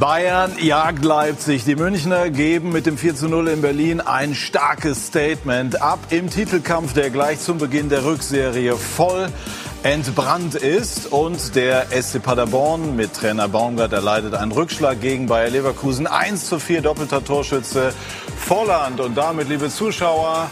Bayern jagt Leipzig. Die Münchner geben mit dem 4 zu 0 in Berlin ein starkes Statement ab im Titelkampf, der gleich zum Beginn der Rückserie voll entbrannt ist. Und der SC Paderborn mit Trainer Baumgart erleidet einen Rückschlag gegen Bayer Leverkusen. 1 zu 4 doppelter Torschütze Volland. Und damit, liebe Zuschauer,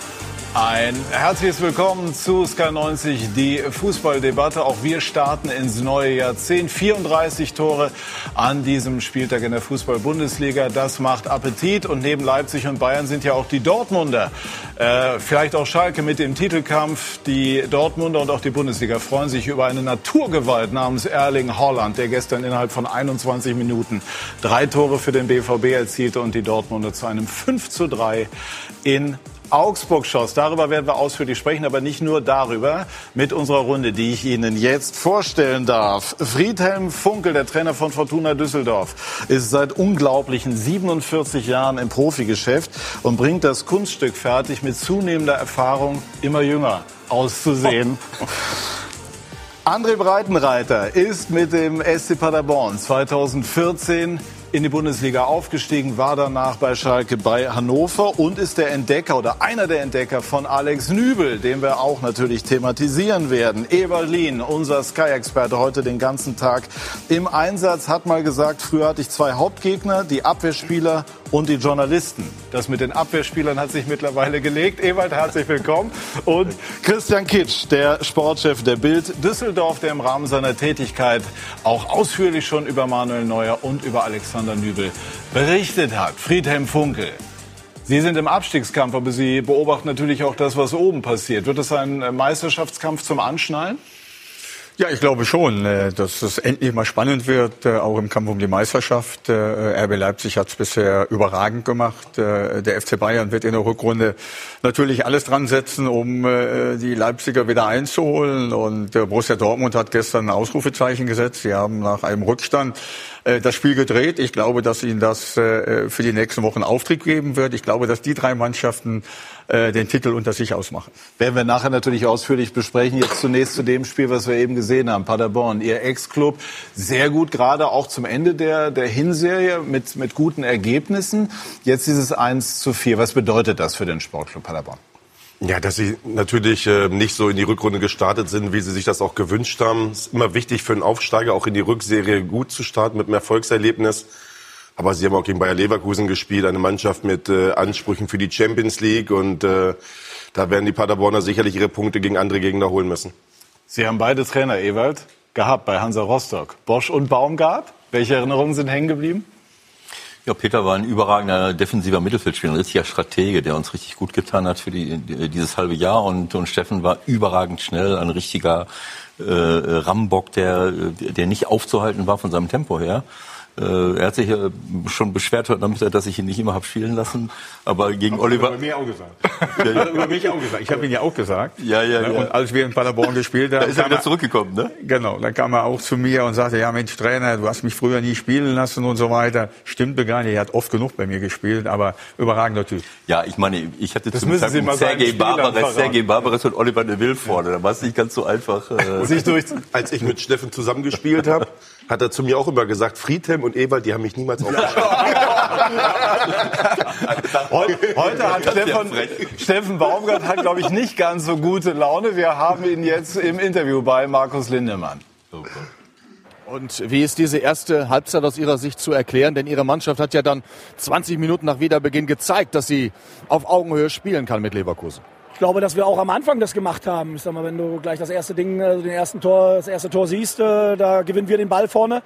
ein herzliches Willkommen zu Sky 90, die Fußballdebatte. Auch wir starten ins neue Jahrzehnt. 34 Tore an diesem Spieltag in der Fußball-Bundesliga. Das macht Appetit. Und neben Leipzig und Bayern sind ja auch die Dortmunder. Äh, vielleicht auch Schalke mit dem Titelkampf. Die Dortmunder und auch die Bundesliga freuen sich über eine Naturgewalt namens Erling Holland, der gestern innerhalb von 21 Minuten drei Tore für den BVB erzielte und die Dortmunder zu einem 5 zu 3 in Augsburg schoss. Darüber werden wir ausführlich sprechen, aber nicht nur darüber. Mit unserer Runde, die ich Ihnen jetzt vorstellen darf. Friedhelm Funkel, der Trainer von Fortuna Düsseldorf, ist seit unglaublichen 47 Jahren im Profigeschäft und bringt das Kunststück fertig, mit zunehmender Erfahrung immer jünger auszusehen. André Breitenreiter ist mit dem SC Paderborn 2014 in die Bundesliga aufgestiegen, war danach bei Schalke bei Hannover und ist der Entdecker oder einer der Entdecker von Alex Nübel, den wir auch natürlich thematisieren werden. Eberlin, unser Sky-Experte, heute den ganzen Tag im Einsatz, hat mal gesagt, früher hatte ich zwei Hauptgegner, die Abwehrspieler und die Journalisten. Das mit den Abwehrspielern hat sich mittlerweile gelegt. Ewald, herzlich willkommen. Und Christian Kitsch, der Sportchef der Bild Düsseldorf, der im Rahmen seiner Tätigkeit auch ausführlich schon über Manuel Neuer und über Alexander Nübel berichtet hat. Friedhelm Funkel. Sie sind im Abstiegskampf, aber Sie beobachten natürlich auch das, was oben passiert. Wird es ein Meisterschaftskampf zum Anschnallen? Ja, ich glaube schon, äh, dass es endlich mal spannend wird, äh, auch im Kampf um die Meisterschaft. Äh, RB Leipzig hat es bisher überragend gemacht. Der FC Bayern wird in der Rückrunde natürlich alles dran setzen, um die Leipziger wieder einzuholen. Und Borussia Dortmund hat gestern ein Ausrufezeichen gesetzt. Sie haben nach einem Rückstand das Spiel gedreht. Ich glaube, dass ihnen das für die nächsten Wochen Auftrieb geben wird. Ich glaube, dass die drei Mannschaften den Titel unter sich ausmachen. Werden wir nachher natürlich ausführlich besprechen. Jetzt zunächst zu dem Spiel, was wir eben gesehen haben. Paderborn, Ihr Ex-Club, sehr gut, gerade auch zum Ende der, der Hinserie mit, mit guten Ergebnissen. Jetzt dieses 1 zu 4. Was bedeutet das für den Sportclub Paderborn? Ja, dass sie natürlich äh, nicht so in die Rückrunde gestartet sind, wie sie sich das auch gewünscht haben. Ist immer wichtig für einen Aufsteiger, auch in die Rückserie gut zu starten mit einem Erfolgserlebnis. Aber sie haben auch gegen Bayer Leverkusen gespielt, eine Mannschaft mit äh, Ansprüchen für die Champions League. Und äh, da werden die Paderborner sicherlich ihre Punkte gegen andere Gegner holen müssen. Sie haben beide Trainer, Ewald, gehabt bei Hansa Rostock. Bosch und Baumgart. Welche Erinnerungen sind hängen geblieben? Ja, Peter war ein überragender defensiver Mittelfeldspieler, ein richtiger Stratege, der uns richtig gut getan hat für die, dieses halbe Jahr. Und, und Steffen war überragend schnell, ein richtiger äh, Rambock, der, der nicht aufzuhalten war von seinem Tempo her. Äh, er hat sich ja schon beschwert heute Nachmittag, dass ich ihn nicht immer habe spielen lassen. Aber gegen Hat Oliver. Über mir auch gesagt. Ja, ja. über mich auch gesagt. Ich habe ihn ja auch gesagt. Ja, ja, ne? ja. Und als wir in Paderborn gespielt haben, da ist er wieder er, zurückgekommen, ne? Genau. Dann kam er auch zu mir und sagte, ja Mensch, Trainer, du hast mich früher nie spielen lassen und so weiter. Stimmte gar nicht. Er hat oft genug bei mir gespielt, aber überragender Typ. Ja, ich meine, ich hatte Das zum Zeitpunkt Sergei Barbares. Sergei Barbares und Oliver Neville vorne. Da war es nicht ganz so einfach. Äh. Als ich mit Steffen zusammengespielt habe, hat er zu mir auch immer gesagt, Friedhelm und Ewald, die haben mich niemals aufgeschlagen. Heute, heute hat Stefan, Steffen Baumgart hat, glaube ich, nicht ganz so gute Laune. Wir haben ihn jetzt im Interview bei Markus Lindemann. Und wie ist diese erste Halbzeit aus Ihrer Sicht zu erklären? Denn Ihre Mannschaft hat ja dann 20 Minuten nach Wiederbeginn gezeigt, dass sie auf Augenhöhe spielen kann mit Leverkusen. Ich glaube, dass wir auch am Anfang das gemacht haben. Ich sag mal, wenn du gleich das erste Ding, also den ersten Tor, das erste Tor siehst, äh, da gewinnen wir den Ball vorne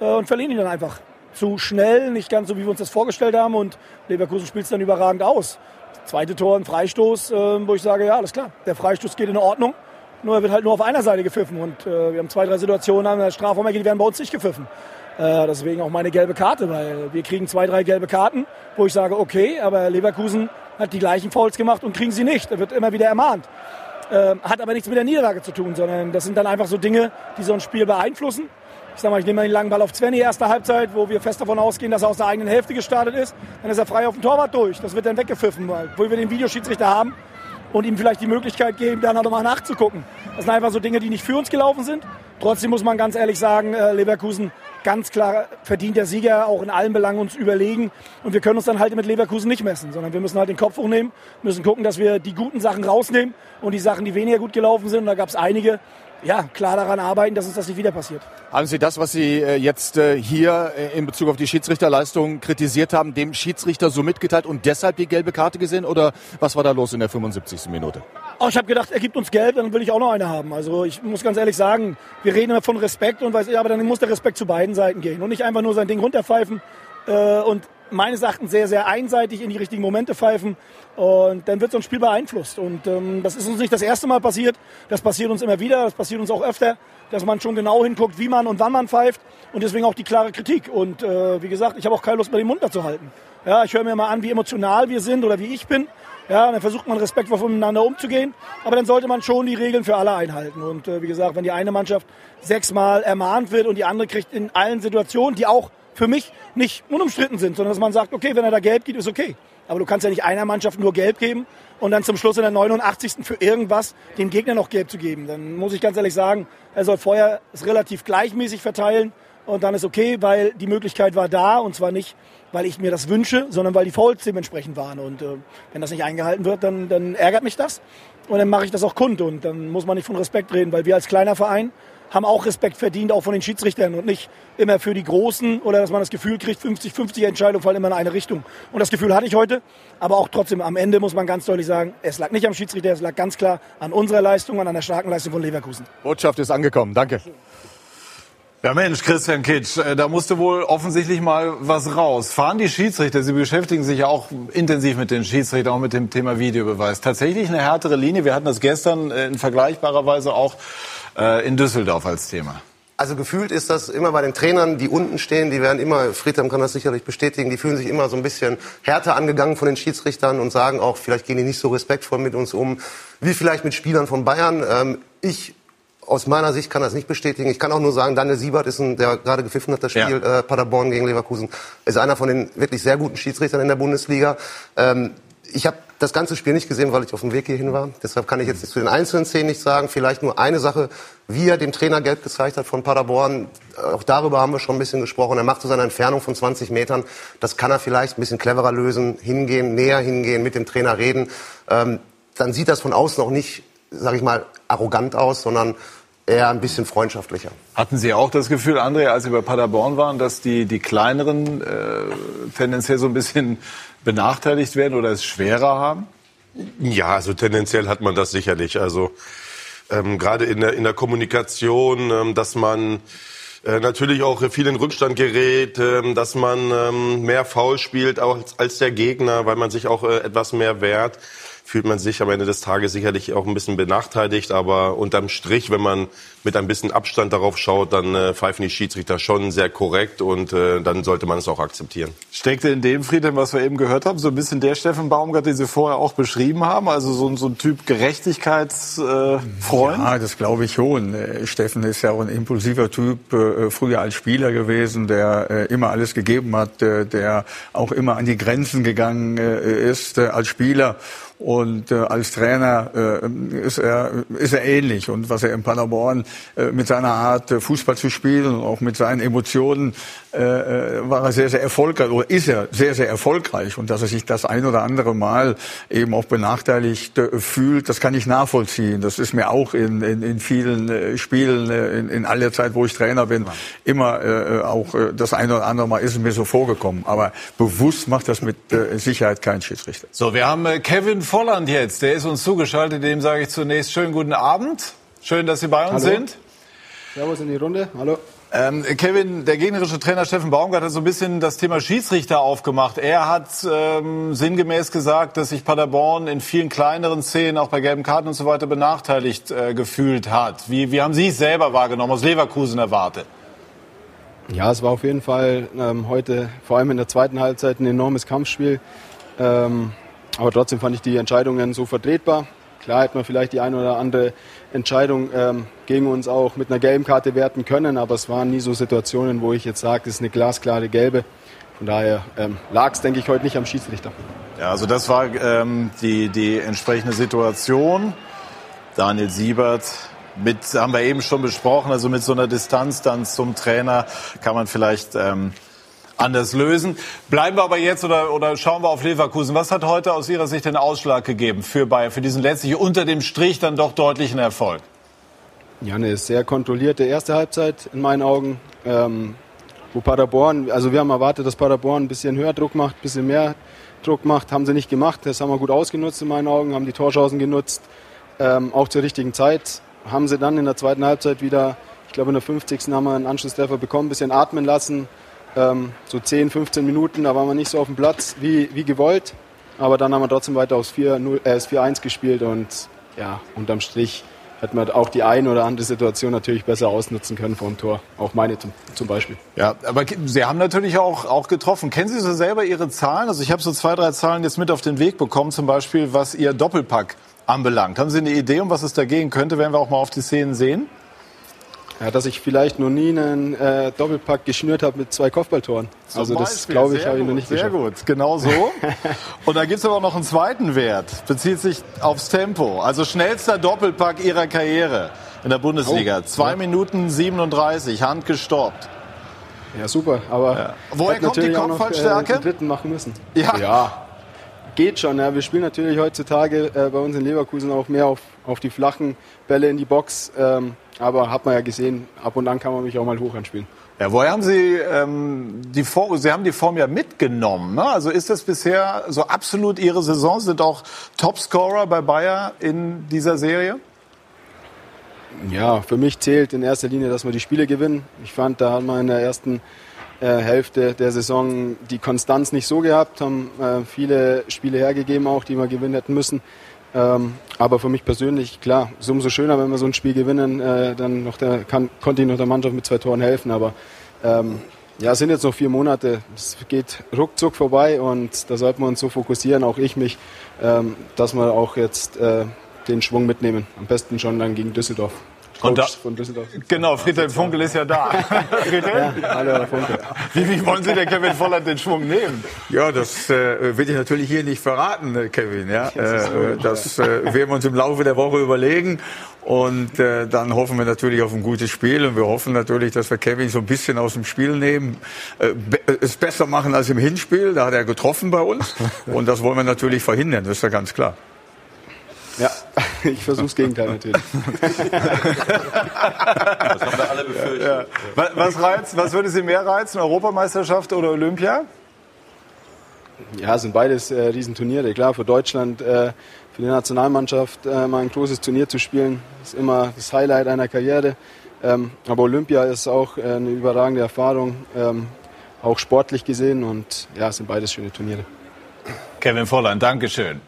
äh, und verlieren ihn dann einfach. Zu schnell, nicht ganz so, wie wir uns das vorgestellt haben. Und Leverkusen spielt es dann überragend aus. Zweite Tor, ein Freistoß, äh, wo ich sage, ja, alles klar, der Freistoß geht in Ordnung. Nur er wird halt nur auf einer Seite gepfiffen. Und äh, wir haben zwei, drei Situationen an der Strafraum, die werden bei uns nicht gepfiffen. Äh, deswegen auch meine gelbe Karte, weil wir kriegen zwei, drei gelbe Karten, wo ich sage, okay, aber Leverkusen hat die gleichen Fouls gemacht und kriegen sie nicht. Er wird immer wieder ermahnt. Äh, hat aber nichts mit der Niederlage zu tun, sondern das sind dann einfach so Dinge, die so ein Spiel beeinflussen. Ich sag mal, ich nehme mal den langen Ball auf Svenny, erste Halbzeit, wo wir fest davon ausgehen, dass er aus der eigenen Hälfte gestartet ist. Dann ist er frei auf dem Torwart durch. Das wird dann weggepfiffen, weil wo wir den Videoschiedsrichter haben und ihm vielleicht die Möglichkeit geben, dann nochmal nachzugucken. Das sind einfach so Dinge, die nicht für uns gelaufen sind. Trotzdem muss man ganz ehrlich sagen, äh, Leverkusen ganz klar verdient der Sieger, auch in allen Belangen uns überlegen. Und wir können uns dann halt mit Leverkusen nicht messen, sondern wir müssen halt den Kopf hochnehmen, müssen gucken, dass wir die guten Sachen rausnehmen und die Sachen, die weniger gut gelaufen sind, und da gab es einige, ja, klar daran arbeiten, dass uns das nicht wieder passiert. Haben Sie das, was Sie äh, jetzt äh, hier äh, in Bezug auf die Schiedsrichterleistung kritisiert haben, dem Schiedsrichter so mitgeteilt und deshalb die gelbe Karte gesehen? Oder was war da los in der 75. Minute? Oh, ich habe gedacht, er gibt uns gelb, dann will ich auch noch eine haben. Also ich muss ganz ehrlich sagen, wir reden immer von Respekt und weiß ich, aber dann muss der Respekt zu beiden Seiten gehen und nicht einfach nur sein Ding runterpfeifen und meines Erachtens sehr, sehr einseitig in die richtigen Momente pfeifen. Und dann wird so ein Spiel beeinflusst. Und ähm, das ist uns nicht das erste Mal passiert. Das passiert uns immer wieder. Das passiert uns auch öfter, dass man schon genau hinguckt, wie man und wann man pfeift. Und deswegen auch die klare Kritik. Und äh, wie gesagt, ich habe auch keine Lust mehr, den Mund da zu halten. Ja, ich höre mir mal an, wie emotional wir sind oder wie ich bin. Ja, dann versucht man respektvoll miteinander umzugehen. Aber dann sollte man schon die Regeln für alle einhalten. Und äh, wie gesagt, wenn die eine Mannschaft sechsmal ermahnt wird und die andere kriegt in allen Situationen, die auch für mich nicht unumstritten sind, sondern dass man sagt, okay, wenn er da gelb gibt, ist okay. Aber du kannst ja nicht einer Mannschaft nur gelb geben und dann zum Schluss in der 89. für irgendwas dem Gegner noch gelb zu geben. Dann muss ich ganz ehrlich sagen, er soll vorher es relativ gleichmäßig verteilen und dann ist okay, weil die Möglichkeit war da und zwar nicht, weil ich mir das wünsche, sondern weil die Fouls dementsprechend waren. Und äh, wenn das nicht eingehalten wird, dann, dann ärgert mich das und dann mache ich das auch kund und dann muss man nicht von Respekt reden, weil wir als kleiner Verein haben auch Respekt verdient, auch von den Schiedsrichtern und nicht immer für die Großen oder dass man das Gefühl kriegt, 50-50 Entscheidungen fallen immer in eine Richtung. Und das Gefühl hatte ich heute, aber auch trotzdem am Ende muss man ganz deutlich sagen, es lag nicht am Schiedsrichter, es lag ganz klar an unserer Leistung und an der starken Leistung von Leverkusen. Botschaft ist angekommen, danke. Ja Mensch, Christian Kitsch, äh, da musste wohl offensichtlich mal was raus. Fahren die Schiedsrichter, Sie beschäftigen sich ja auch intensiv mit den Schiedsrichtern, auch mit dem Thema Videobeweis. Tatsächlich eine härtere Linie. Wir hatten das gestern äh, in vergleichbarer Weise auch äh, in Düsseldorf als Thema. Also gefühlt ist das immer bei den Trainern, die unten stehen, die werden immer, Friedhelm kann das sicherlich bestätigen, die fühlen sich immer so ein bisschen härter angegangen von den Schiedsrichtern und sagen auch, vielleicht gehen die nicht so respektvoll mit uns um, wie vielleicht mit Spielern von Bayern. Ähm, ich aus meiner Sicht kann das nicht bestätigen. Ich kann auch nur sagen, Daniel Siebert ist ein, der gerade gepfiffen hat, das Spiel ja. äh, Paderborn gegen Leverkusen, ist einer von den wirklich sehr guten Schiedsrichtern in der Bundesliga. Ähm, ich habe das ganze Spiel nicht gesehen, weil ich auf dem Weg hierhin war. Deshalb kann ich jetzt zu den einzelnen Szenen nicht sagen. Vielleicht nur eine Sache, wie er dem Trainer gelb gezeigt hat von Paderborn. Auch darüber haben wir schon ein bisschen gesprochen. Er macht so seine Entfernung von 20 Metern. Das kann er vielleicht ein bisschen cleverer lösen. Hingehen, näher hingehen, mit dem Trainer reden. Ähm, dann sieht das von außen auch nicht, sage ich mal, arrogant aus, sondern eher ein bisschen freundschaftlicher. Hatten Sie auch das Gefühl, André, als Sie bei Paderborn waren, dass die, die kleineren äh, tendenziell so ein bisschen benachteiligt werden oder es schwerer haben? Ja, also tendenziell hat man das sicherlich. Also ähm, gerade in der, in der Kommunikation, ähm, dass man äh, natürlich auch viel in Rückstand gerät, äh, dass man ähm, mehr faul spielt als, als der Gegner, weil man sich auch äh, etwas mehr wehrt fühlt man sich am Ende des Tages sicherlich auch ein bisschen benachteiligt. Aber unterm Strich, wenn man mit ein bisschen Abstand darauf schaut, dann äh, pfeifen die Schiedsrichter schon sehr korrekt und äh, dann sollte man es auch akzeptieren. Steckte in dem, Friedhelm, was wir eben gehört haben, so ein bisschen der Steffen Baumgart, den Sie vorher auch beschrieben haben? Also so, so ein Typ Gerechtigkeitsfreund? Äh, ja, das glaube ich schon. Äh, Steffen ist ja auch ein impulsiver Typ, äh, früher als Spieler gewesen, der äh, immer alles gegeben hat, der auch immer an die Grenzen gegangen ist als Spieler. Und äh, als Trainer äh, ist, er, ist er ähnlich. Und was er in Paderborn äh, mit seiner Art, äh, Fußball zu spielen und auch mit seinen Emotionen, äh, äh, war er sehr, sehr erfolgreich oder ist er sehr, sehr erfolgreich. Und dass er sich das ein oder andere Mal eben auch benachteiligt äh, fühlt, das kann ich nachvollziehen. Das ist mir auch in, in, in vielen äh, Spielen, äh, in, in all der Zeit, wo ich Trainer bin, immer äh, auch äh, das ein oder andere Mal ist es mir so vorgekommen. Aber bewusst macht das mit äh, Sicherheit kein Schiedsrichter. So, wir haben äh, Kevin Volland jetzt, der ist uns zugeschaltet. Dem sage ich zunächst schönen guten Abend. Schön, dass Sie bei uns Hallo. sind. Servus in die Runde. Hallo. Ähm, Kevin, der gegnerische Trainer Steffen Baumgart hat so ein bisschen das Thema Schiedsrichter aufgemacht. Er hat ähm, sinngemäß gesagt, dass sich Paderborn in vielen kleineren Szenen, auch bei gelben Karten und so weiter, benachteiligt äh, gefühlt hat. Wie, wie haben Sie es selber wahrgenommen, aus Leverkusen erwartet? Ja, es war auf jeden Fall ähm, heute, vor allem in der zweiten Halbzeit, ein enormes Kampfspiel. Ähm, aber trotzdem fand ich die Entscheidungen so vertretbar. Klar hätte man vielleicht die eine oder andere Entscheidung ähm, gegen uns auch mit einer gelben Karte werten können, aber es waren nie so Situationen, wo ich jetzt sage, das ist eine glasklare gelbe. Von daher ähm, lag es, denke ich, heute nicht am Schiedsrichter. Ja, also das war ähm, die, die entsprechende Situation. Daniel Siebert mit, haben wir eben schon besprochen, also mit so einer Distanz dann zum Trainer kann man vielleicht ähm, anders lösen. Bleiben wir aber jetzt oder, oder schauen wir auf Leverkusen. Was hat heute aus Ihrer Sicht den Ausschlag gegeben für Bayern, für diesen letztlich unter dem Strich dann doch deutlichen Erfolg? Ja, eine sehr kontrollierte erste Halbzeit in meinen Augen. Ähm, wo Paderborn, also wir haben erwartet, dass Paderborn ein bisschen höher Druck macht, ein bisschen mehr Druck macht, haben sie nicht gemacht. Das haben wir gut ausgenutzt in meinen Augen, haben die Torchancen genutzt, ähm, auch zur richtigen Zeit. Haben sie dann in der zweiten Halbzeit wieder, ich glaube in der 50. haben wir einen Anschlusstreffer bekommen, ein bisschen atmen lassen. Ähm, so 10, 15 Minuten, da waren wir nicht so auf dem Platz wie, wie gewollt. Aber dann haben wir trotzdem weiter aufs 4-1 äh, gespielt und ja, unterm Strich hätte man auch die eine oder andere Situation natürlich besser ausnutzen können vor dem Tor. Auch meine zum, zum Beispiel. Ja, aber Sie haben natürlich auch, auch getroffen. Kennen Sie so selber Ihre Zahlen? Also ich habe so zwei, drei Zahlen jetzt mit auf den Weg bekommen, zum Beispiel was Ihr Doppelpack anbelangt. Haben Sie eine Idee, um was es da gehen könnte, wenn wir auch mal auf die Szenen sehen? Ja, dass ich vielleicht noch nie einen äh, Doppelpack geschnürt habe mit zwei Kopfballtoren. Zum also das glaube ich, Sehr habe ich noch nicht Sehr geschafft. gut, genau so. Und da gibt es aber noch einen zweiten Wert, bezieht sich aufs Tempo. Also schnellster Doppelpack Ihrer Karriere in der Bundesliga. Oh, Zwei ja. Minuten 37, handgestoppt. Ja, super. Aber Woher hätte kommt die Kopfballstärke? Äh, dritten machen müssen. Ja. ja. Geht schon. Ja. Wir spielen natürlich heutzutage äh, bei uns in Leverkusen auch mehr auf, auf die flachen Bälle in die Box. Ähm, aber hat man ja gesehen, ab und an kann man mich auch mal hoch anspielen. Ja, woher haben Sie ähm, die Form? Sie haben die Form ja mitgenommen. Ne? Also ist das bisher so absolut Ihre Saison? Sind auch Topscorer bei Bayer in dieser Serie? Ja, für mich zählt in erster Linie, dass wir die Spiele gewinnen. Ich fand, da haben wir in der ersten Hälfte der Saison die Konstanz nicht so gehabt, haben äh, viele Spiele hergegeben auch, die wir gewinnen hätten müssen. Ähm, aber für mich persönlich, klar, ist umso schöner, wenn wir so ein Spiel gewinnen, äh, dann noch der, kann, konnte ich noch der Mannschaft mit zwei Toren helfen. Aber ähm, ja, es sind jetzt noch vier Monate, es geht ruckzuck vorbei und da sollten wir uns so fokussieren, auch ich mich, ähm, dass wir auch jetzt äh, den Schwung mitnehmen. Am besten schon dann gegen Düsseldorf. Und da- Coach von Düsseldorf. Genau, Friedhelm Funkel ist ja da. Friedhelm? Ja, hallo, Herr Funke. Wie, wie wollen Sie der Kevin Volland den Schwung nehmen? Ja, das äh, will ich natürlich hier nicht verraten, äh, Kevin. Ja, äh, das äh, werden wir uns im Laufe der Woche überlegen. Und äh, dann hoffen wir natürlich auf ein gutes Spiel. Und wir hoffen natürlich, dass wir Kevin so ein bisschen aus dem Spiel nehmen. Äh, be es besser machen als im Hinspiel. Da hat er getroffen bei uns. Und das wollen wir natürlich verhindern. Das ist ja ganz klar. Ja, ich versuche das Gegenteil natürlich. Das haben wir alle befürchtet. Was, was, reizt, was würde Sie mehr reizen, Europameisterschaft oder Olympia? Ja, es sind beides äh, Riesenturniere. Klar, für Deutschland, äh, für die Nationalmannschaft äh, mal ein großes Turnier zu spielen, ist immer das Highlight einer Karriere. Ähm, aber Olympia ist auch äh, eine überragende Erfahrung, ähm, auch sportlich gesehen. Und ja, es sind beides schöne Turniere. Kevin Volland, Dankeschön.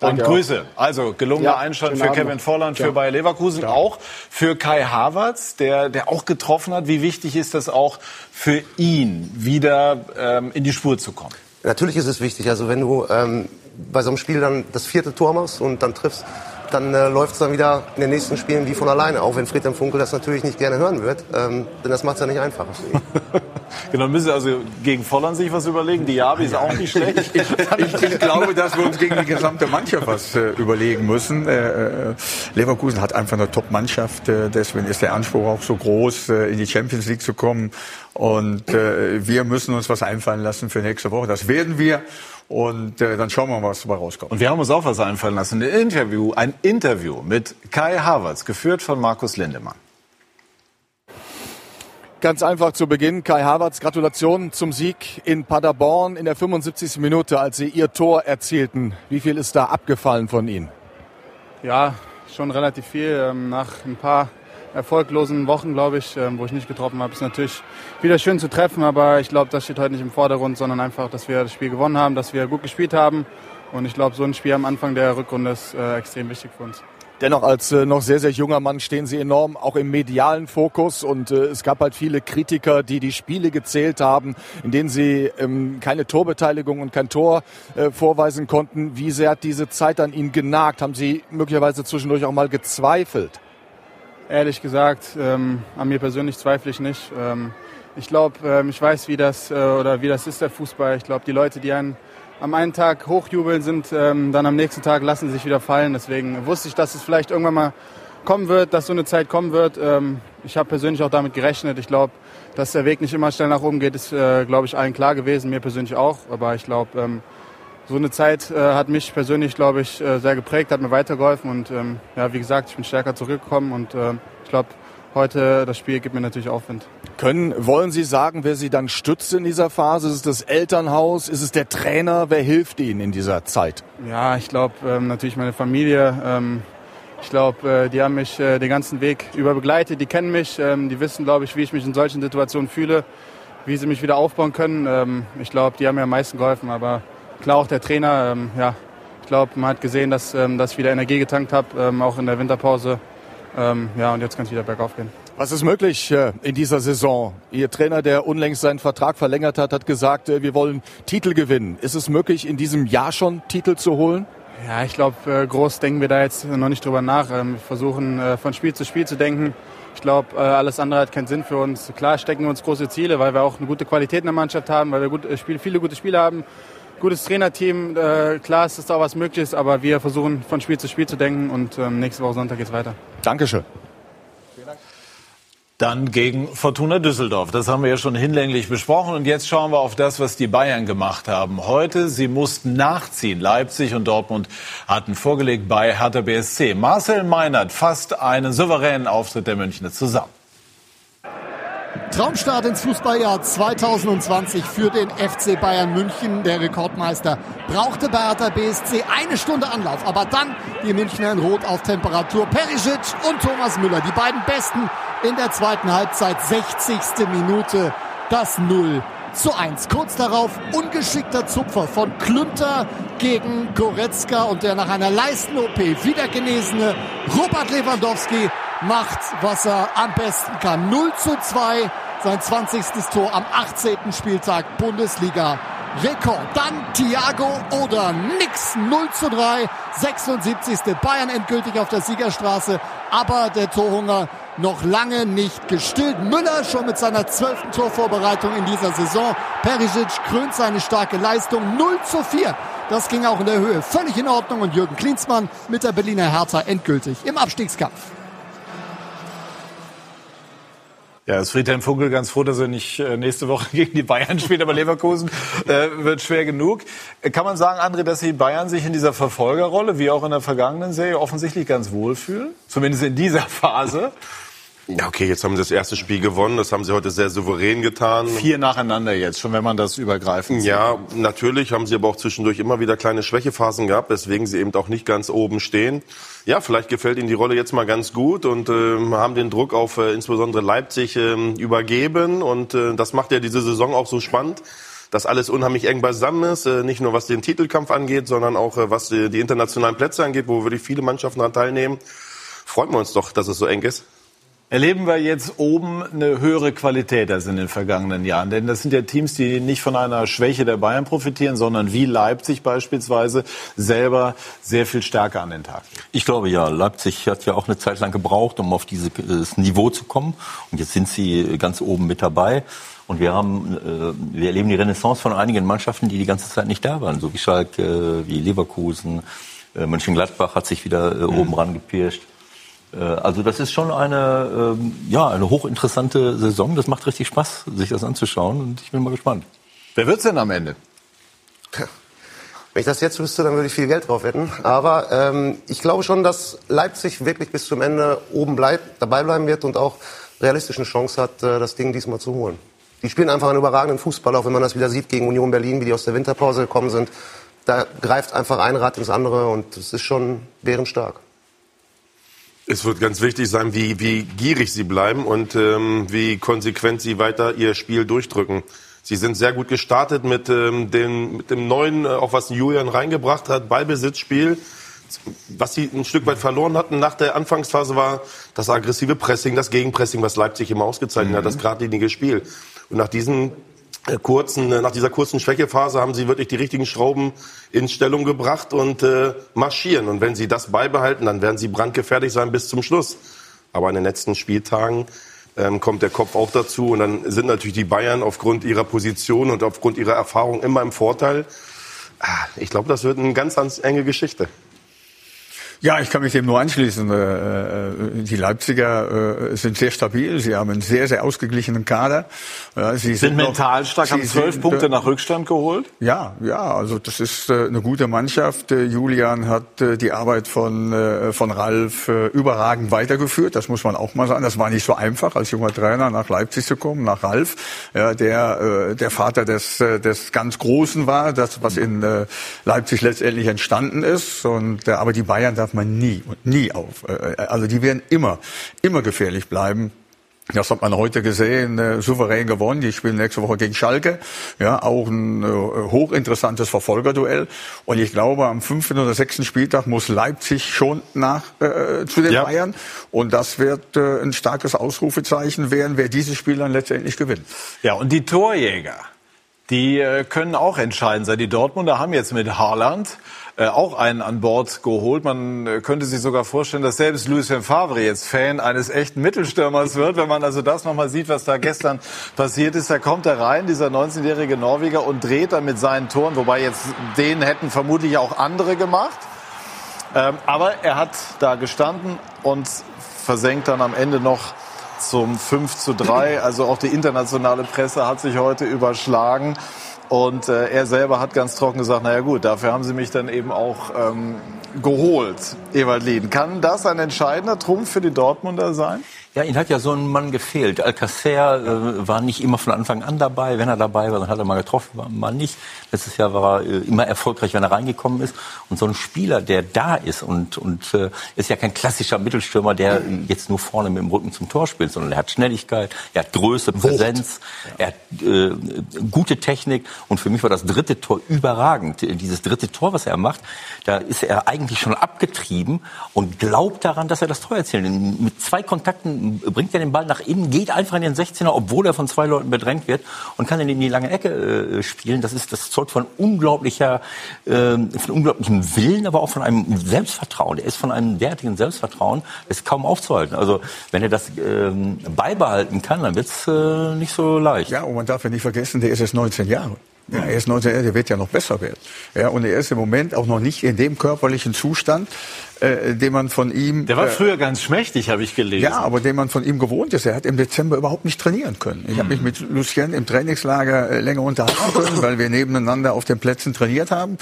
Und auch. Grüße. Also gelungener Ja, Einstand für Abend Kevin. Volland, für Ciao. Bayer Leverkusen, auch für Kai Havertz, der, der auch getroffen hat. Wie wichtig ist das auch für ihn, wieder ähm, in die Spur zu kommen? Natürlich ist es wichtig. Also wenn du ähm, bei so einem Spiel dann das vierte Tor machst und dann triffst, dann äh, läuft es dann wieder in den nächsten Spielen wie von alleine. Auch wenn Friedhelm Funkel das natürlich nicht gerne hören wird, ähm, denn das macht es ja nicht einfacher für ihn. Genau, müssen Sie also gegen Volland sich was überlegen. Diaby ist auch nicht schlecht. Ich, ich glaube, dass wir uns gegen die gesamte Mannschaft was äh, überlegen müssen. Äh, äh, Leverkusen hat einfach eine Top-Mannschaft, äh, deswegen ist der Anspruch auch so groß, äh, in die Champions League zu kommen. Und äh, wir müssen uns was einfallen lassen für nächste Woche. Das werden wir. Und äh, dann schauen wir mal, was dabei rauskommt. Und wir haben uns auch was einfallen lassen. Ein Interview, ein Interview mit Kai Havertz, geführt von Markus Lindemann. Ganz einfach zu Beginn. Kai Havertz, Gratulation zum Sieg in Paderborn in der 75. Minute, als Sie Ihr Tor erzielten. Wie viel ist da abgefallen von Ihnen? Ja, schon relativ viel. Ähm, Nach ein paar erfolglosen Wochen, glaube ich, ähm, wo ich nicht getroffen habe, ist natürlich wieder schön zu treffen. Aber ich glaube, das steht heute nicht im Vordergrund, sondern einfach, dass wir das Spiel gewonnen haben, dass wir gut gespielt haben. Und ich glaube, so ein Spiel am Anfang der Rückrunde ist äh, extrem wichtig für uns. Dennoch als äh, noch sehr, sehr junger Mann stehen Sie enorm auch im medialen Fokus und äh, es gab halt viele Kritiker, die die Spiele gezählt haben, in denen Sie ähm, keine Torbeteiligung und kein Tor äh, vorweisen konnten. Wie sehr hat diese Zeit an Ihnen genagt? Haben Sie möglicherweise zwischendurch auch mal gezweifelt? Ehrlich gesagt, ähm, an mir persönlich zweifle ich nicht. Ähm, ich glaube, ähm, ich weiß, wie das äh, oder wie das ist der Fußball. Ich glaube, die Leute, die einen am einen Tag hochjubeln, sind ähm, dann am nächsten Tag lassen sich wieder fallen. Deswegen wusste ich, dass es vielleicht irgendwann mal kommen wird, dass so eine Zeit kommen wird. Ähm, ich habe persönlich auch damit gerechnet. Ich glaube, dass der Weg nicht immer schnell nach oben geht, ist, äh, glaube ich, allen klar gewesen, mir persönlich auch. Aber ich glaube, ähm, so eine Zeit äh, hat mich persönlich, glaube ich, äh, sehr geprägt, hat mir weitergeholfen. Und ähm, ja, wie gesagt, ich bin stärker zurückgekommen und äh, ich glaube, heute das Spiel gibt mir natürlich Aufwind. Können, wollen Sie sagen, wer Sie dann stützt in dieser Phase? Ist es das Elternhaus? Ist es der Trainer? Wer hilft Ihnen in dieser Zeit? Ja, ich glaube ähm, natürlich meine Familie. Ähm, ich glaube, äh, die haben mich äh, den ganzen Weg über begleitet. Die kennen mich. Ähm, die wissen, glaube ich, wie ich mich in solchen Situationen fühle, wie sie mich wieder aufbauen können. Ähm, ich glaube, die haben mir am meisten geholfen. Aber klar auch der Trainer. Ähm, ja, ich glaube, man hat gesehen, dass, ähm, dass ich wieder Energie getankt habe, ähm, auch in der Winterpause. Ähm, ja, und jetzt kann es wieder bergauf gehen. Was ist möglich äh, in dieser Saison? Ihr Trainer, der unlängst seinen Vertrag verlängert hat, hat gesagt, äh, wir wollen Titel gewinnen. Ist es möglich, in diesem Jahr schon Titel zu holen? Ja, ich glaube, äh, groß denken wir da jetzt noch nicht drüber nach. Ähm, wir versuchen von Spiel zu Spiel zu denken. Ich glaube, alles andere hat keinen Sinn für uns. Klar stecken wir uns große Ziele, weil wir auch eine gute Qualität in der Mannschaft haben, weil wir gut, viele gute Spiele haben gutes Trainerteam. klar ist, dass da was möglich ist, aber wir versuchen von Spiel zu Spiel zu denken und ähm, nächste Woche Sonntag geht's weiter. Dankeschön. Dann gegen Fortuna Düsseldorf. Das haben wir ja schon hinlänglich besprochen. Und jetzt schauen wir auf das, was die Bayern gemacht haben. Heute, sie mussten nachziehen. Leipzig und Dortmund hatten vorgelegt bei Hertha BSC. Marcel Meinert fasst einen souveränen Auftritt der Münchner zusammen. Traumstart ins Fußballjahr 2020 für den FC Bayern München. Der Rekordmeister brauchte bei Hertha BSC eine Stunde Anlauf. Aber dann die Münchner in Rot auf Temperatur. Perisic und Thomas Müller, die beiden Besten in der zweiten Halbzeit, 60. Minute, das 0 zu 1. Kurz darauf ungeschickter Zupfer von Klünter gegen Goretzka und der nach einer Leisten-OP wieder genesene Robert Lewandowski macht, was er am besten kann. 0 zu 2, sein 20. Tor am 18. Spieltag Bundesliga Rekord. Dann Thiago oder nix 0 zu 3, 76. Bayern endgültig auf der Siegerstraße, aber der Torhunger noch lange nicht gestillt. Müller schon mit seiner zwölften Torvorbereitung in dieser Saison. Perisic krönt seine starke Leistung 0 zu 4. Das ging auch in der Höhe völlig in Ordnung und Jürgen Klinsmann mit der Berliner Hertha endgültig im Abstiegskampf. Ja, ist Friedhelm Funkel ganz froh, dass er nicht äh, nächste Woche gegen die Bayern spielt, aber Leverkusen äh, wird schwer genug. Kann man sagen, André, dass die Bayern sich in dieser Verfolgerrolle, wie auch in der vergangenen Serie, offensichtlich ganz wohlfühlen? Zumindest in dieser Phase. Ja, okay, jetzt haben sie das erste Spiel gewonnen. Das haben sie heute sehr souverän getan. Vier nacheinander jetzt, schon wenn man das übergreifend sieht. Ja, natürlich haben sie aber auch zwischendurch immer wieder kleine Schwächephasen gehabt, weswegen sie eben auch nicht ganz oben stehen. Ja, vielleicht gefällt ihnen die Rolle jetzt mal ganz gut und äh, haben den Druck auf äh, insbesondere Leipzig äh, übergeben. Und äh, das macht ja diese Saison auch so spannend dass alles unheimlich eng beisammen ist, äh, nicht nur was den Titelkampf angeht, sondern auch äh, was die internationalen Plätze angeht, wo wirklich viele Mannschaften daran teilnehmen. Freuen wir uns doch, dass es so eng ist. Erleben wir jetzt oben eine höhere Qualität als in den vergangenen Jahren? Denn das sind ja Teams, die nicht von einer Schwäche der Bayern profitieren, sondern wie Leipzig beispielsweise selber sehr viel stärker an den Tag. Ich glaube ja, Leipzig hat ja auch eine Zeit lang gebraucht, um auf dieses Niveau zu kommen. Und jetzt sind sie ganz oben mit dabei. Und wir haben, äh, wir erleben die Renaissance von einigen Mannschaften, die die ganze Zeit nicht da waren, so wie Schalke, wie Leverkusen, äh, Mönchengladbach hat sich wieder äh, oben mhm. rangepirscht. Äh, also das ist schon eine, ähm, ja, eine hochinteressante Saison. Das macht richtig Spaß, sich das anzuschauen und ich bin mal gespannt. Wer wird's denn am Ende? Wenn ich das jetzt wüsste, dann würde ich viel Geld drauf wetten. Aber ähm, ich glaube schon, dass Leipzig wirklich bis zum Ende oben bleibt, dabei bleiben wird und auch realistisch eine Chance hat, äh, das Ding diesmal zu holen. Die spielen einfach einen überragenden Fußball, auch wenn man das wieder sieht gegen Union Berlin, wie die aus der Winterpause gekommen sind. Da greift einfach ein Rad ins andere und es ist schon bärenstark. Es wird ganz wichtig sein, wie, wie gierig sie bleiben und ähm, wie konsequent sie weiter ihr Spiel durchdrücken. Sie sind sehr gut gestartet mit, ähm, den, mit dem neuen, äh, auch was Julian reingebracht hat, Ballbesitzspiel. Was sie ein Stück weit verloren hatten nach der Anfangsphase war das aggressive Pressing, das Gegenpressing, was Leipzig immer ausgezeichnet mhm. hat, das geradlinige Spiel. Und nach diesen kurzen, äh, nach dieser kurzen Schwächephase haben sie wirklich die richtigen Schrauben in Stellung gebracht und äh, marschieren. Und wenn sie das beibehalten, dann werden sie brandgefährlich sein bis zum Schluss. Aber in den letzten Spieltagen ähm, kommt der Kopf auch dazu. Und dann sind natürlich die Bayern aufgrund ihrer Position und aufgrund ihrer Erfahrung immer im Vorteil. Ah, ich glaube, das wird eine ganz, ganz enge Geschichte. Ja, ich kann mich dem nur anschließen. Äh, äh, Die Leipziger äh, sind sehr stabil. Sie haben einen sehr, sehr ausgeglichenen Kader. Sie Sind noch- mental stark, haben zwölf sind, Punkte nach Rückstand geholt. Ja, ja, also das ist eine gute Mannschaft. Julian hat die Arbeit von, von Ralf überragend weitergeführt. Das muss man auch mal sagen. Das war nicht so einfach, als junger Trainer nach Leipzig zu kommen, nach Ralf, der der Vater des, des ganz Großen war, das was in Leipzig letztendlich entstanden ist. Und aber die Bayern darf man nie und nie auf. Äh, also die werden immer, immer gefährlich bleiben. Das hat man heute gesehen, äh, souverän gewonnen. Die spielen nächste Woche gegen Schalke. Ja, auch ein äh, hochinteressantes Verfolgerduell. Und ich glaube, am fünften oder sechsten Spieltag muss Leipzig schon nach äh, zu den Ja. Bayern. Und das wird äh, ein starkes Ausrufezeichen werden, wer dieses Spiel dann letztendlich gewinnt. Ja, und die Torjäger, die äh, können auch entscheidend sein. Die Dortmunder haben jetzt mit Haaland äh, auch einen an Bord geholt. Man äh, könnte sich sogar vorstellen, dass selbst Lucien Favre jetzt Fan eines echten Mittelstürmers wird. Wenn man also das nochmal sieht, was da gestern passiert ist, da kommt er rein, dieser 19-jährige Norweger, und dreht dann mit seinen Toren, wobei jetzt den hätten vermutlich auch andere gemacht. Ähm, aber er hat da gestanden und versenkt dann am Ende noch zum 5 zu 3. Also auch die internationale Presse hat sich heute überschlagen. Und äh, er selber hat ganz trocken gesagt, naja gut, dafür haben sie mich dann eben auch ähm, geholt, Ewald Lien. Kann das ein entscheidender Trumpf für die Dortmunder sein? Ja, ihn hat ja so ein Mann gefehlt. Alcacer äh, war nicht immer von Anfang an dabei. Wenn er dabei war, dann hat er mal getroffen, war mal nicht. Letztes Jahr war er äh, immer erfolgreich, wenn er reingekommen ist. Und so ein Spieler, der da ist und, und äh, ist ja kein klassischer Mittelstürmer, der jetzt nur vorne mit dem Rücken zum Tor spielt, sondern er hat Schnelligkeit, er hat Größe, Präsenz, er hat äh, gute Technik. Und für mich war das dritte Tor überragend. Dieses dritte Tor, was er macht, da ist er eigentlich schon abgetrieben und glaubt daran, dass er das Tor erzielt. Mit zwei Kontakten bringt er den Ball nach innen, geht einfach in den 16er, obwohl er von zwei Leuten bedrängt wird und kann ihn in die lange Ecke äh, spielen. Das ist das zeugt von unglaublicher, äh, von unglaublichem Willen, aber auch von einem Selbstvertrauen. Er ist von einem derartigen Selbstvertrauen, ist kaum aufzuhalten. Also wenn er das ähm, beibehalten kann, dann wird's äh, nicht so leicht. Ja, und man darf ja nicht vergessen, der ist jetzt 19 Jahre. Ja, er ist 19 Jahre, der wird ja noch besser werden. Ja, und er ist im Moment auch noch nicht in dem körperlichen Zustand, äh, den man von ihm. Der war äh, früher ganz schmächtig, habe ich gelesen. Ja, aber den man von ihm gewohnt ist. Er hat im Dezember überhaupt nicht trainieren können. Ich habe mich mit Lucien im Trainingslager äh, länger unterhalten können, weil wir nebeneinander auf den Plätzen trainiert haben.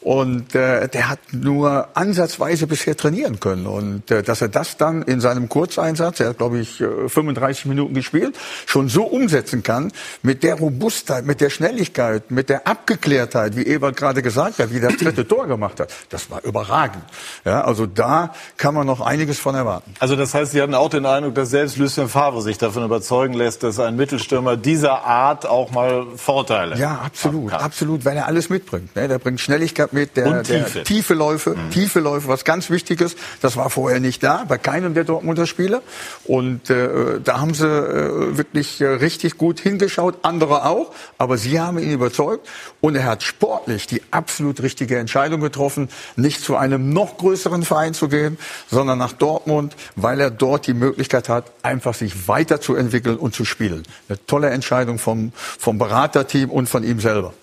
Und äh, der hat nur ansatzweise bisher trainieren können. Und äh, dass er das dann in seinem Kurzeinsatz, er hat glaube ich äh, 35 Minuten gespielt, schon so umsetzen kann, mit der Robustheit, mit der Schnelligkeit, mit der Abgeklärtheit, wie Ewald gerade gesagt hat, wie der das dritte Tor gemacht hat, das war überragend. Ja, also da kann man noch einiges von erwarten. Also das heißt, Sie hatten auch den Eindruck, dass selbst Lucien Favre sich davon überzeugen lässt, dass ein Mittelstürmer dieser Art auch mal Vorteile Ja, absolut, absolut, weil er alles mitbringt. Ne? Der bringt Schnelligkeit mit, der, Und Tiefe. der tiefe Läufe, tiefe Läufe, was ganz wichtig ist. Das war vorher nicht da bei keinem der Dortmunder Spieler. Und äh, da haben sie äh, wirklich äh, richtig gut hingeschaut, andere auch. Aber sie haben ihn überzeugt und er hat sportlich die absolut richtige Entscheidung getroffen, nicht zu einem noch größeren Verein zu gehen, sondern nach Dortmund, weil er dort die Möglichkeit hat, einfach sich weiterzuentwickeln und zu spielen. Eine tolle Entscheidung vom, vom Beraterteam und von ihm selber.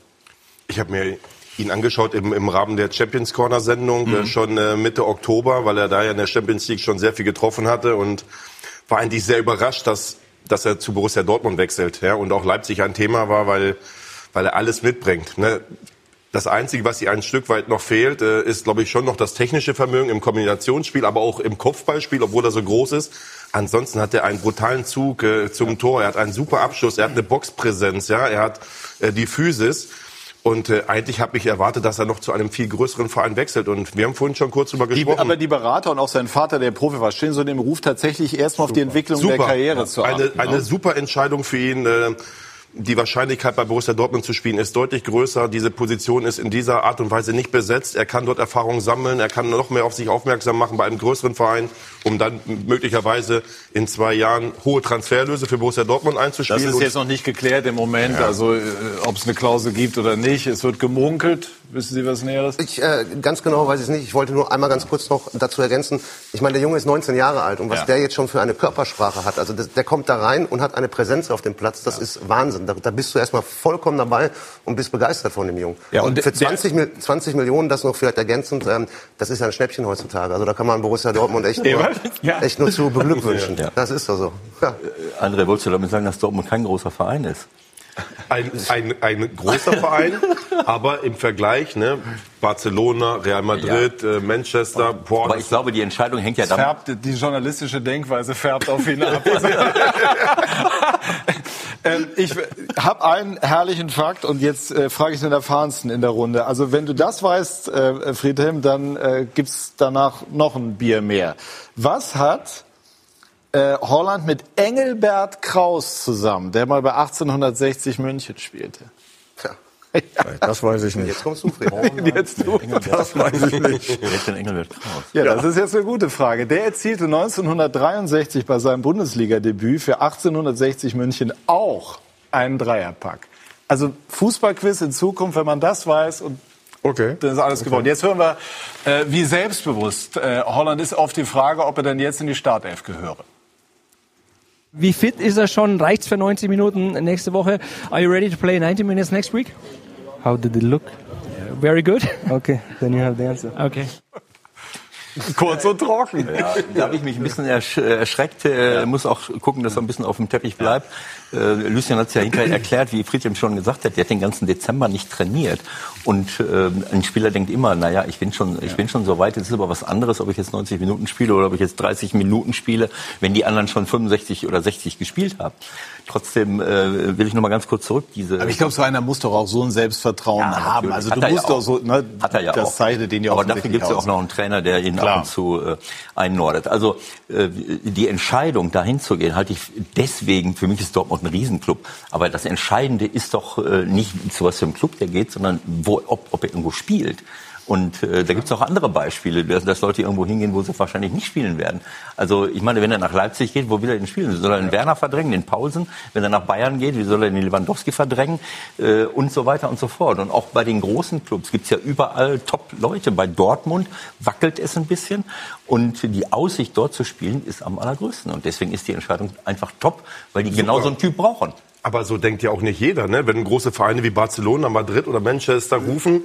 Ich habe mir ihn angeschaut im, im Rahmen der Champions Corner Sendung äh, schon äh, Mitte Oktober, weil er da ja in der Champions League schon sehr viel getroffen hatte und war eigentlich sehr überrascht, dass, dass er zu Borussia Dortmund wechselt. Ja, und auch Leipzig ein Thema war, weil, weil er alles mitbringt. Ne? Das Einzige, was ihr ein Stück weit noch fehlt, äh, ist, glaube ich, schon noch das technische Vermögen im Kombinationsspiel, aber auch im Kopfballspiel, obwohl er so groß ist. Ansonsten hat er einen brutalen Zug äh, zum Tor. Er hat einen super Abschluss. Er hat eine Boxpräsenz. Ja, er hat äh, die Physis. Und äh, eigentlich habe ich erwartet, dass er noch zu einem viel größeren Verein wechselt. Und wir haben vorhin schon kurz drüber Die, gesprochen. aber die Berater und auch sein Vater, der Profi war, stehen so dem Ruf tatsächlich erstmal auf die Entwicklung der Karriere zu achten. Eine, eine ne? super Entscheidung für ihn. Äh, die Wahrscheinlichkeit bei Borussia Dortmund zu spielen ist deutlich größer. Diese Position ist in dieser Art und Weise nicht besetzt. Er kann dort Erfahrung sammeln. Er kann noch mehr auf sich aufmerksam machen bei einem größeren Verein, um dann möglicherweise in zwei Jahren hohe Transferlöse für Borussia Dortmund Das einzuspielen. ist Und jetzt noch nicht geklärt im Moment, also äh, ob es eine Klausel gibt oder nicht. Es wird gemunkelt. Wissen Sie was Näheres? Ich äh, ganz genau weiß ich es nicht. Ich wollte nur einmal ganz kurz noch dazu ergänzen. Ich meine, der Junge ist 19 Jahre alt und was Ja. der jetzt schon für eine Körpersprache hat. Also das, der kommt da rein und hat eine Präsenz auf dem Platz. Das ist Wahnsinn. Da, da bist du erstmal vollkommen dabei und bist begeistert von dem Jungen. Ja, und und für der- 20, Mil- 20 Millionen, das noch vielleicht ergänzend, ähm, das ist ja ein Schnäppchen heutzutage. Also da kann man Borussia Dortmund echt nur, Ja. echt nur zu beglückwünschen. Ja. Das ist doch so. Ja. André, wolltest du damit sagen, dass Dortmund kein großer Verein ist? Ein, ein, ein großer Verein, aber im Vergleich, ne, Barcelona, Real Madrid, äh, Manchester, boah, Aber ich glaube, die Entscheidung hängt ja damit. färbt, die journalistische Denkweise färbt auf ihn ab. ähm, ich habe einen herrlichen Fakt und jetzt äh, frage ich den erfahrensten in der Runde. Also wenn du das weißt, äh, Friedhelm, dann äh, gibt's danach noch ein Bier mehr. Was hat äh, Holland mit Engelbert Kraus zusammen, der mal bei 1860 München spielte? Tja, Das weiß ich nicht. jetzt kommst du, Friedrich. Jetzt du. Das weiß ich nicht. Wer ist denn Engelbert Kraus? Ja, das ist jetzt eine gute Frage. Der erzielte 1963 bei seinem Bundesliga-Debüt für 1860 München auch einen Dreierpack. Also Fußballquiz in Zukunft, wenn man das weiß und Okay. dann ist alles gewonnen. Jetzt hören wir, äh, wie selbstbewusst äh, Holland ist auf die Frage, ob er denn jetzt in die Startelf gehöre. Wie fit ist er schon? Reicht's für 90 Minuten nächste Woche? Are you ready to play 90 minutes next week? How did it look? Very good. Okay, then you have the answer. Okay. Kurz und trocken. Ja, da habe ich mich ein bisschen ersch erschreckt. Äh, Muss auch gucken, dass er ein bisschen auf dem Teppich bleibt. Äh, Lucien hat es ja hinterher erklärt, wie Friedhelm schon gesagt hat, der hat den ganzen Dezember nicht trainiert. Und äh, ein Spieler denkt immer, naja, ich bin schon, ich bin schon so weit, es ist aber was anderes, ob ich jetzt 90 Minuten spiele oder ob ich jetzt 30 Minuten spiele, wenn die anderen schon 65 oder 60 gespielt haben. Trotzdem äh, will ich noch mal ganz kurz zurück. Diese Aber ich glaube, so einer muss doch auch so ein Selbstvertrauen Ja, haben. natürlich. Also Hat du er ja musst doch auch. so, ne, Hat er ja das auch. zeichnet ihn ja Aber dafür gibt es ja auch noch einen Trainer, der ihn Klar. ab und zu äh, einnordet. Also äh, die Entscheidung, dahin zu gehen, halte ich deswegen, für mich ist Dortmund ein Riesenclub. Aber das Entscheidende ist doch äh, nicht, zu was für einem Club der geht, sondern wo, ob, ob er irgendwo spielt. Und äh, da gibt es auch andere Beispiele, dass, dass Leute irgendwo hingehen, wo sie wahrscheinlich nicht spielen werden. Also ich meine, wenn er nach Leipzig geht, wo will er denn spielen? Soll er den Werner verdrängen, den Paulsen? Wenn er nach Bayern geht, wie soll er den Lewandowski verdrängen? Äh, und so weiter und so fort. Und auch bei den großen Clubs gibt's ja überall Top-Leute. Bei Dortmund wackelt es ein bisschen. Und die Aussicht, dort zu spielen, ist am allergrößten. Und deswegen ist die Entscheidung einfach top, weil die genau so einen Typ brauchen. Aber so denkt ja auch nicht jeder. Ne? Wenn große Vereine wie Barcelona, Madrid oder Manchester rufen,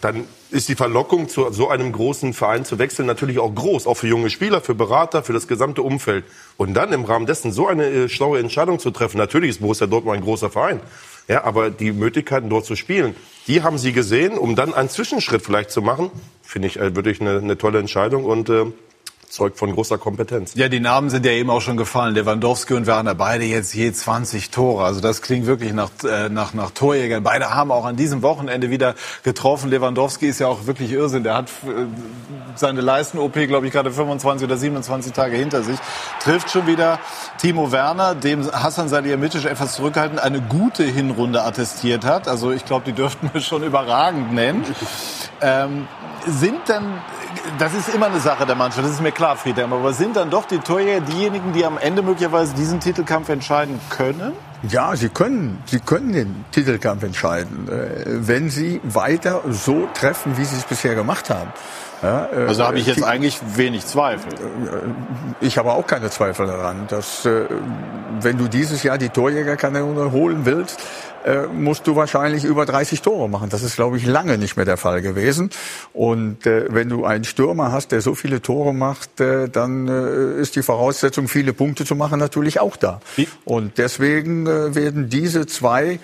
dann ist die Verlockung, zu so einem großen Verein zu wechseln, natürlich auch groß. Auch für junge Spieler, für Berater, für das gesamte Umfeld. Und dann im Rahmen dessen so eine äh, schlaue Entscheidung zu treffen. Natürlich ist Borussia Dortmund ein großer Verein. Ja, aber die Möglichkeiten dort zu spielen, die haben sie gesehen, um dann einen Zwischenschritt vielleicht zu machen. Finde ich äh, wirklich eine, eine tolle Entscheidung und äh, zeugt von großer Kompetenz. Ja, die Namen sind ja eben auch schon gefallen. Lewandowski und Werner, beide jetzt je 20 Tore. Also das klingt wirklich nach, äh, nach, nach Torjägern. Beide haben auch an diesem Wochenende wieder getroffen. Lewandowski ist ja auch wirklich Irrsinn. Der hat äh, seine Leisten-OP, glaube ich, gerade 25 oder 27 Tage hinter sich. Trifft schon wieder Timo Werner, dem Hassan Salihamidzic etwas zurückhaltend eine gute Hinrunde attestiert hat. Also ich glaube, die dürften wir schon überragend nennen. Ähm, sind dann, das ist immer eine Sache der Mannschaft, das ist mir klar, Friedhelm, aber sind dann doch die Torjäger diejenigen, die am Ende möglicherweise diesen Titelkampf entscheiden können? Ja, sie können, sie können den Titelkampf entscheiden, äh, wenn sie weiter so treffen, wie sie es bisher gemacht haben. Ja, äh, Also habe ich jetzt eigentlich wenig Zweifel. Ich habe auch keine Zweifel daran, dass äh, wenn du dieses Jahr die Torjägerkanone holen willst, äh, musst du wahrscheinlich über 30 Tore machen. Das ist, glaube ich, lange nicht mehr der Fall gewesen. Und äh, wenn du einen Stürmer hast, der so viele Tore macht, äh, dann äh, ist die Voraussetzung, viele Punkte zu machen, natürlich auch da. Und deswegen äh, werden diese zwei äh,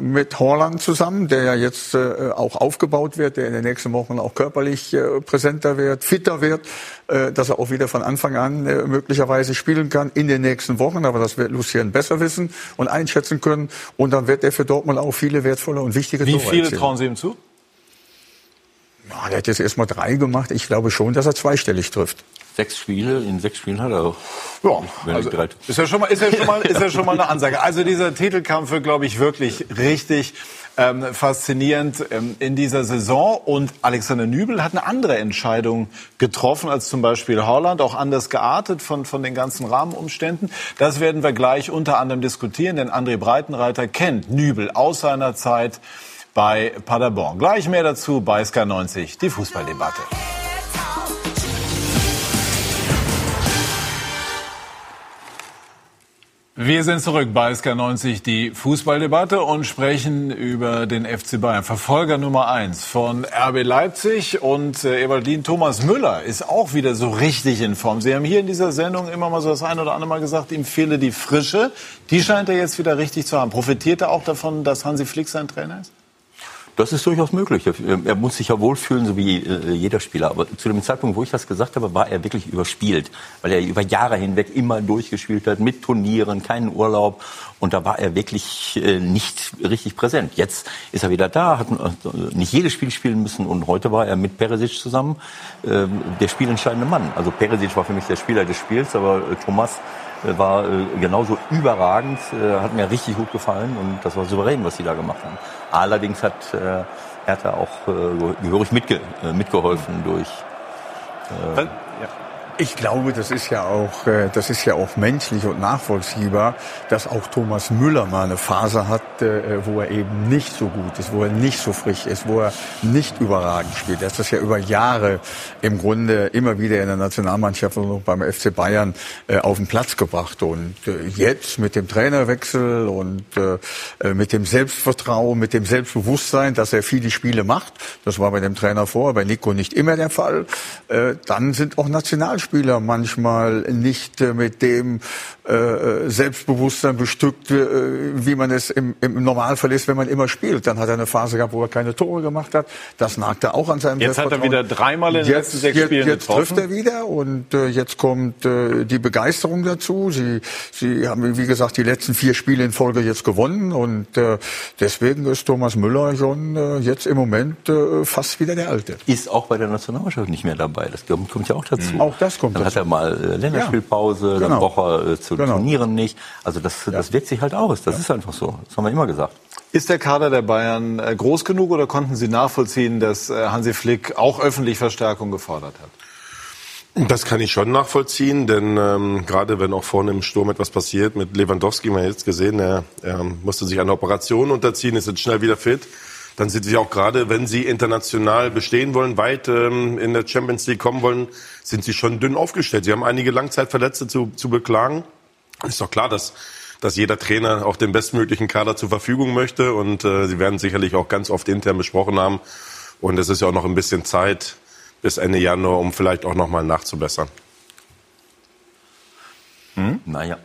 mit Horland zusammen, der ja jetzt äh, auch aufgebaut wird, der in den nächsten Wochen auch körperlich äh, präsenter wird, fitter wird, äh, dass er auch wieder von Anfang an äh, möglicherweise spielen kann in den nächsten Wochen. Aber das wird Lucien besser wissen und einschätzen können. Und dann wird er für Dortmund auch viele wertvolle und wichtige Wie Tore viele erzielen. trauen Sie ihm zu? Der hat jetzt erstmal drei gemacht. Ich glaube schon, dass er zweistellig trifft. Sechs Spiele, in sechs Spielen hat er auch. Ja, also ist ja schon mal, ist ja schon mal, ist ja schon mal eine Ansage. Also dieser Titelkampf wird, glaube ich, wirklich richtig ähm, faszinierend ähm, in dieser Saison. Und Alexander Nübel hat eine andere Entscheidung getroffen als zum Beispiel Holland, auch anders geartet von, von den ganzen Rahmenumständen. Das werden wir gleich unter anderem diskutieren, denn André Breitenreiter kennt Nübel aus seiner Zeit bei Paderborn. Gleich mehr dazu bei SK90, die Fußballdebatte. Wir sind zurück bei SK90, die Fußballdebatte und sprechen über den FC Bayern. Verfolger Nummer eins von RB Leipzig und äh, Eberlin Thomas Müller ist auch wieder so richtig in Form. Sie haben hier in dieser Sendung immer mal so das eine oder andere Mal gesagt, ihm fehle die Frische. Die scheint er jetzt wieder richtig zu haben. Profitiert er auch davon, dass Hansi Flick sein Trainer ist? Das ist durchaus möglich. Er muss sich ja wohlfühlen, so wie äh, jeder Spieler. Aber zu dem Zeitpunkt, wo ich das gesagt habe, war er wirklich überspielt, weil er über Jahre hinweg immer durchgespielt hat, mit Turnieren, keinen Urlaub. Und da war er wirklich äh, nicht richtig präsent. Jetzt ist er wieder da, hat äh, nicht jedes Spiel spielen müssen. Und heute war er mit Peresic zusammen äh, der spielentscheidende Mann. Also Peresic war für mich der Spieler des Spiels, aber Thomas war äh, genauso überragend, äh, hat mir richtig gut gefallen und das war souverän, was sie da gemacht haben. Allerdings hat äh, Hertha auch äh, gehörig mitge äh, mitgeholfen durch. Ich glaube, das ist ja auch, äh, das ist ja auch menschlich und nachvollziehbar, dass auch Thomas Müller mal eine Phase hat, äh, wo er eben nicht so gut ist, wo er nicht so frisch ist, wo er nicht überragend spielt. Er hat das ja über Jahre im Grunde immer wieder in der Nationalmannschaft und auch beim FC Bayern äh, auf den Platz gebracht. Und jetzt mit dem Trainerwechsel und mit dem Selbstvertrauen, mit dem Selbstbewusstsein, dass er viele Spiele macht, das war bei dem Trainer vor, bei Nico nicht immer der Fall, dann sind auch Nationalspieler Spieler manchmal nicht äh, mit dem äh, Selbstbewusstsein bestückt, äh, wie man es im, im Normalfall ist, wenn man immer spielt. Dann hat er eine Phase gehabt, wo er keine Tore gemacht hat. Das nagte auch an seinem Jetzt hat er wieder dreimal in den jetzt, letzten sechs jetzt, Spielen Jetzt getroffen. trifft er wieder und äh, jetzt kommt äh, die Begeisterung dazu. Sie, Sie haben, wie gesagt, die letzten vier Spiele in Folge jetzt gewonnen und äh, deswegen ist Thomas Müller schon äh, jetzt im Moment äh, fast wieder der Alte. Ist auch bei der Nationalmannschaft nicht mehr dabei. Das kommt ja auch dazu. Auch das kommt Dann dazu. hat er mal äh, Länderspielpause, Ja, dann genau. braucht er äh, zu Genau. Turnieren nicht. Also das, das wirkt sich halt aus. Das ist einfach so. Das haben wir immer gesagt. Ist der Kader der Bayern äh, groß genug oder konnten Sie nachvollziehen, dass äh, Hansi Flick auch öffentlich Verstärkung gefordert hat? Das kann ich schon nachvollziehen, denn ähm, gerade wenn auch vorne im Sturm etwas passiert, mit Lewandowski, man hat jetzt gesehen, er, er musste sich einer Operation unterziehen, ist jetzt schnell wieder fit. Dann sind sie auch gerade, wenn sie international bestehen wollen, weit ähm, in der Champions League kommen wollen, sind sie schon dünn aufgestellt. Sie haben einige Langzeitverletzte zu, zu beklagen. Ist doch klar, dass, dass jeder Trainer auch den bestmöglichen Kader zur Verfügung möchte und äh, sie werden sicherlich auch ganz oft intern besprochen haben. Und es ist ja auch noch ein bisschen Zeit bis Ende Januar, um vielleicht auch noch mal nachzubessern. Naja.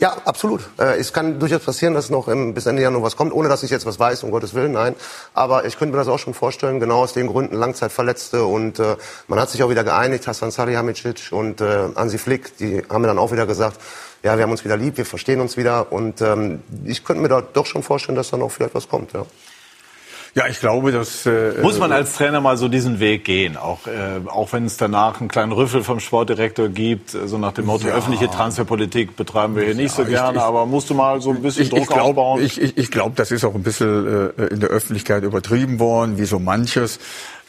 Ja, absolut. Äh, es kann durchaus passieren, dass noch im, bis Ende Januar was kommt, ohne dass ich jetzt was weiß, um Gottes Willen, nein. Aber ich könnte mir das auch schon vorstellen, genau aus den Gründen Langzeitverletzte. Und äh, man hat sich auch wieder geeinigt, Hassan Salihamidzic und äh, Hansi Flick, die haben mir dann auch wieder gesagt, ja, wir haben uns wieder lieb, wir verstehen uns wieder. Und ähm, ich könnte mir da doch schon vorstellen, dass da noch vielleicht was kommt, ja. Ja, ich glaube, dass äh, Muss man als Trainer mal so diesen Weg gehen, auch, äh, auch wenn es danach einen kleinen Rüffel vom Sportdirektor gibt, äh, so nach dem Motto, Ja. öffentliche Transferpolitik betreiben wir hier nicht so ich- gerne, ich- aber musst du mal so ein bisschen ich, Druck ich glaub, aufbauen. Ich, ich, ich glaube, das ist auch ein bisschen äh, in der Öffentlichkeit übertrieben worden, wie so manches.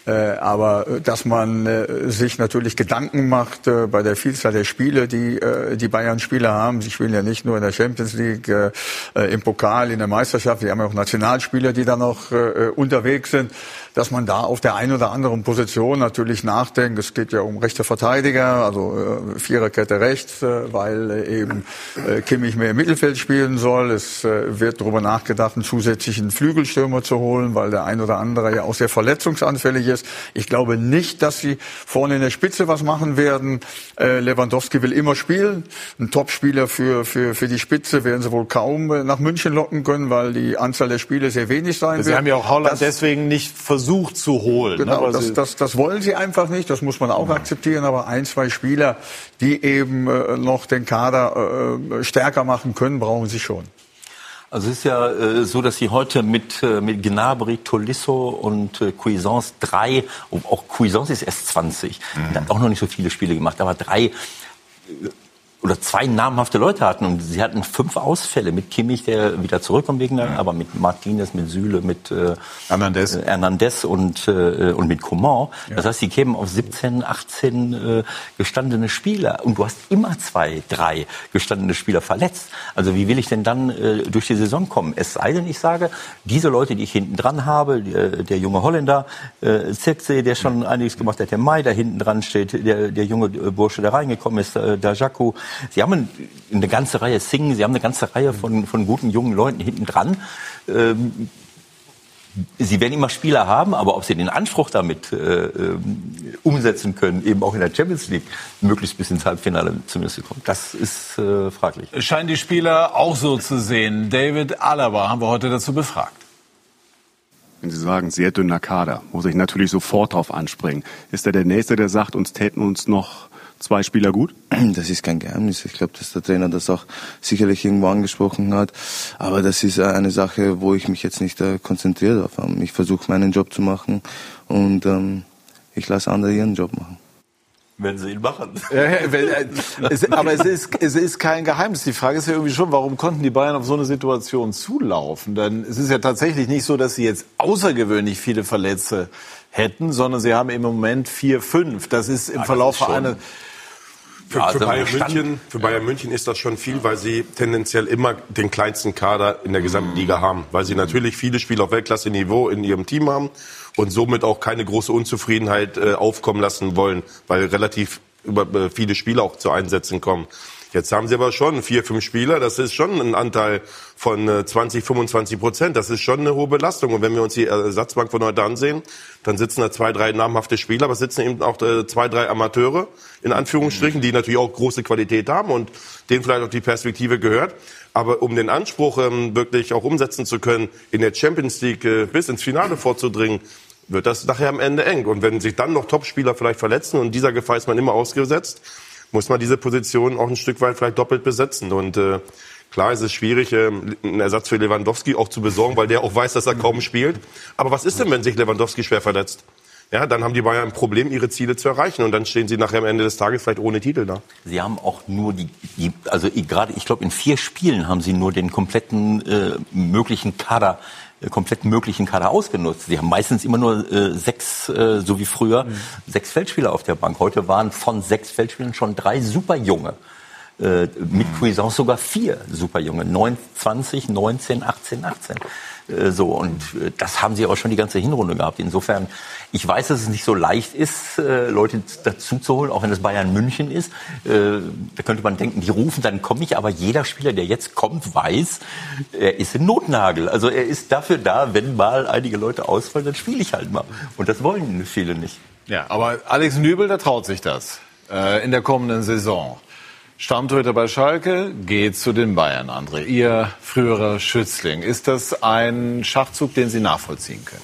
Äh, aber äh, dass man äh, sich natürlich Gedanken macht äh, bei der Vielzahl der Spiele, die äh, die Bayern-Spieler haben. Sie spielen ja nicht nur in der Champions League, äh, äh, im Pokal, in der Meisterschaft. Wir haben ja auch Nationalspieler, die da noch äh, unterwegs sind. Dass man da auf der einen oder anderen Position natürlich nachdenkt. Es geht ja um rechte Verteidiger, also äh, Viererkette rechts, äh, weil äh, eben äh, Kimmich mehr im Mittelfeld spielen soll. Es äh, wird darüber nachgedacht, einen zusätzlichen Flügelstürmer zu holen, weil der ein oder andere ja auch sehr verletzungsanfällig ist. Ich glaube nicht, dass sie vorne in der Spitze was machen werden. Äh, Lewandowski will immer spielen. Ein Topspieler für, für, für die Spitze werden sie wohl kaum äh, nach München locken können, weil die Anzahl der Spiele sehr wenig sein Sie wird. haben ja auch Holland Das- deswegen nicht versucht zu holen. ne, Genau, weil das, das, das wollen sie einfach nicht, das muss man auch akzeptieren, aber ein, zwei Spieler, die eben äh, noch den Kader äh, stärker machen können, brauchen sie schon. Also es ist ja äh, so, dass sie heute mit, äh, mit Gnabry, Tolisso und äh, Cuisance drei, und auch Cuisance ist erst 20, der hat auch noch nicht so viele Spiele gemacht, aber drei äh, oder zwei namhafte Leute hatten und sie hatten fünf Ausfälle mit Kimmich, der wieder zurückkommt wegen der, aber mit Martinez, mit Süle, mit äh, Hernandez. äh, Hernandez und, äh, und mit Coman. Das heißt, sie kämen auf 17, 18 äh, gestandene Spieler und du hast immer zwei, drei gestandene Spieler verletzt. Also wie will ich denn dann äh, durch die Saison kommen? Es sei denn, ich sage, diese Leute, die ich hinten dran habe, der, der junge Holländer, äh, Zirkzee, der schon einiges gemacht hat, der Mai, der hinten dran steht, der, der junge äh, Bursche, der reingekommen ist, äh, der Jaco, Sie haben eine ganze Reihe Singen, Sie haben eine ganze Reihe von, von guten jungen Leuten hinten dran. Ähm, Sie werden immer Spieler haben, aber ob Sie den Anspruch damit äh, umsetzen können, eben auch in der Champions League möglichst bis ins Halbfinale zumindest zu kommen, das ist äh, fraglich. Scheinen die Spieler auch so zu sehen. David Alaba haben wir heute dazu befragt. Wenn Sie sagen, sehr dünner Kader, muss ich natürlich sofort darauf anspringen. Ist er der Nächste, der sagt, uns täten uns noch zwei Spieler gut? Das ist kein Geheimnis. Ich glaube, dass der Trainer das auch sicherlich irgendwo angesprochen hat. Aber das ist eine Sache, wo ich mich jetzt nicht äh, konzentriere darauf habe. Ich versuche meinen Job zu machen und ähm, ich lasse andere ihren Job machen. Wenn sie ihn machen. Ja, ja, wenn, äh, es, aber es ist, es ist kein Geheimnis. Die Frage ist ja irgendwie schon, warum konnten die Bayern auf so eine Situation zulaufen? Denn es ist ja tatsächlich nicht so, dass sie jetzt außergewöhnlich viele Verletzte hätten, sondern sie haben im Moment vier, fünf. Das ist im Ja, Verlauf einer Für, Ja, für, Bayern München, für Bayern München ist das schon viel, weil sie tendenziell immer den kleinsten Kader in der gesamten Liga haben. Weil sie natürlich viele Spieler auf Weltklasse-Niveau in ihrem Team haben und somit auch keine große Unzufriedenheit äh, aufkommen lassen wollen, weil relativ über, äh, viele Spieler auch zu Einsätzen kommen. Jetzt haben sie aber schon vier, fünf Spieler. Das ist schon ein Anteil von äh, 20, 25 Prozent. Das ist schon eine hohe Belastung. Und wenn wir uns die Ersatzbank von heute ansehen, dann sitzen da zwei, drei namhafte Spieler, aber sitzen eben auch äh, zwei, drei Amateure, in Anführungsstrichen, die natürlich auch große Qualität haben und denen vielleicht auch die Perspektive gehört. Aber um den Anspruch ähm, wirklich auch umsetzen zu können, in der Champions League äh, bis ins Finale vorzudringen, wird das nachher am Ende eng. Und wenn sich dann noch Topspieler vielleicht verletzen und dieser Gefahr ist man immer ausgesetzt, muss man diese Position auch ein Stück weit vielleicht doppelt besetzen. Und äh, klar ist es schwierig, äh, einen Ersatz für Lewandowski auch zu besorgen, weil der auch weiß, dass er kaum spielt. Aber was ist denn, wenn sich Lewandowski schwer verletzt? Ja, dann haben die Bayern ein Problem, ihre Ziele zu erreichen. Und dann stehen sie nachher am Ende des Tages vielleicht ohne Titel da. Sie haben auch nur die, die also gerade, ich glaube, in vier Spielen haben Sie nur den kompletten äh, möglichen Kader, kompletten möglichen Kader ausgenutzt. Sie haben meistens immer nur äh, sechs, äh, so wie früher, sechs Feldspieler auf der Bank. Heute waren von sechs Feldspielern schon drei super junge. Äh, mit Cuisance sogar vier super junge. 9, 20, 19, 18, 18. Äh, so, und äh, das haben sie auch schon die ganze Hinrunde gehabt. Insofern, ich weiß, dass es nicht so leicht ist, äh, Leute dazu zu holen, auch wenn es Bayern München ist. Äh, Da könnte man denken, die rufen, dann komme ich. Aber jeder Spieler, der jetzt kommt, weiß, er ist ein Notnagel. Also er ist dafür da, wenn mal einige Leute ausfallen, dann spiele ich halt mal. Und das wollen viele nicht. Ja, aber Alex Nübel, der traut sich das äh, in der kommenden Saison. Stammtorhüter bei Schalke geht zu den Bayern, André. Ihr früherer Schützling. Ist das ein Schachzug, den Sie nachvollziehen können?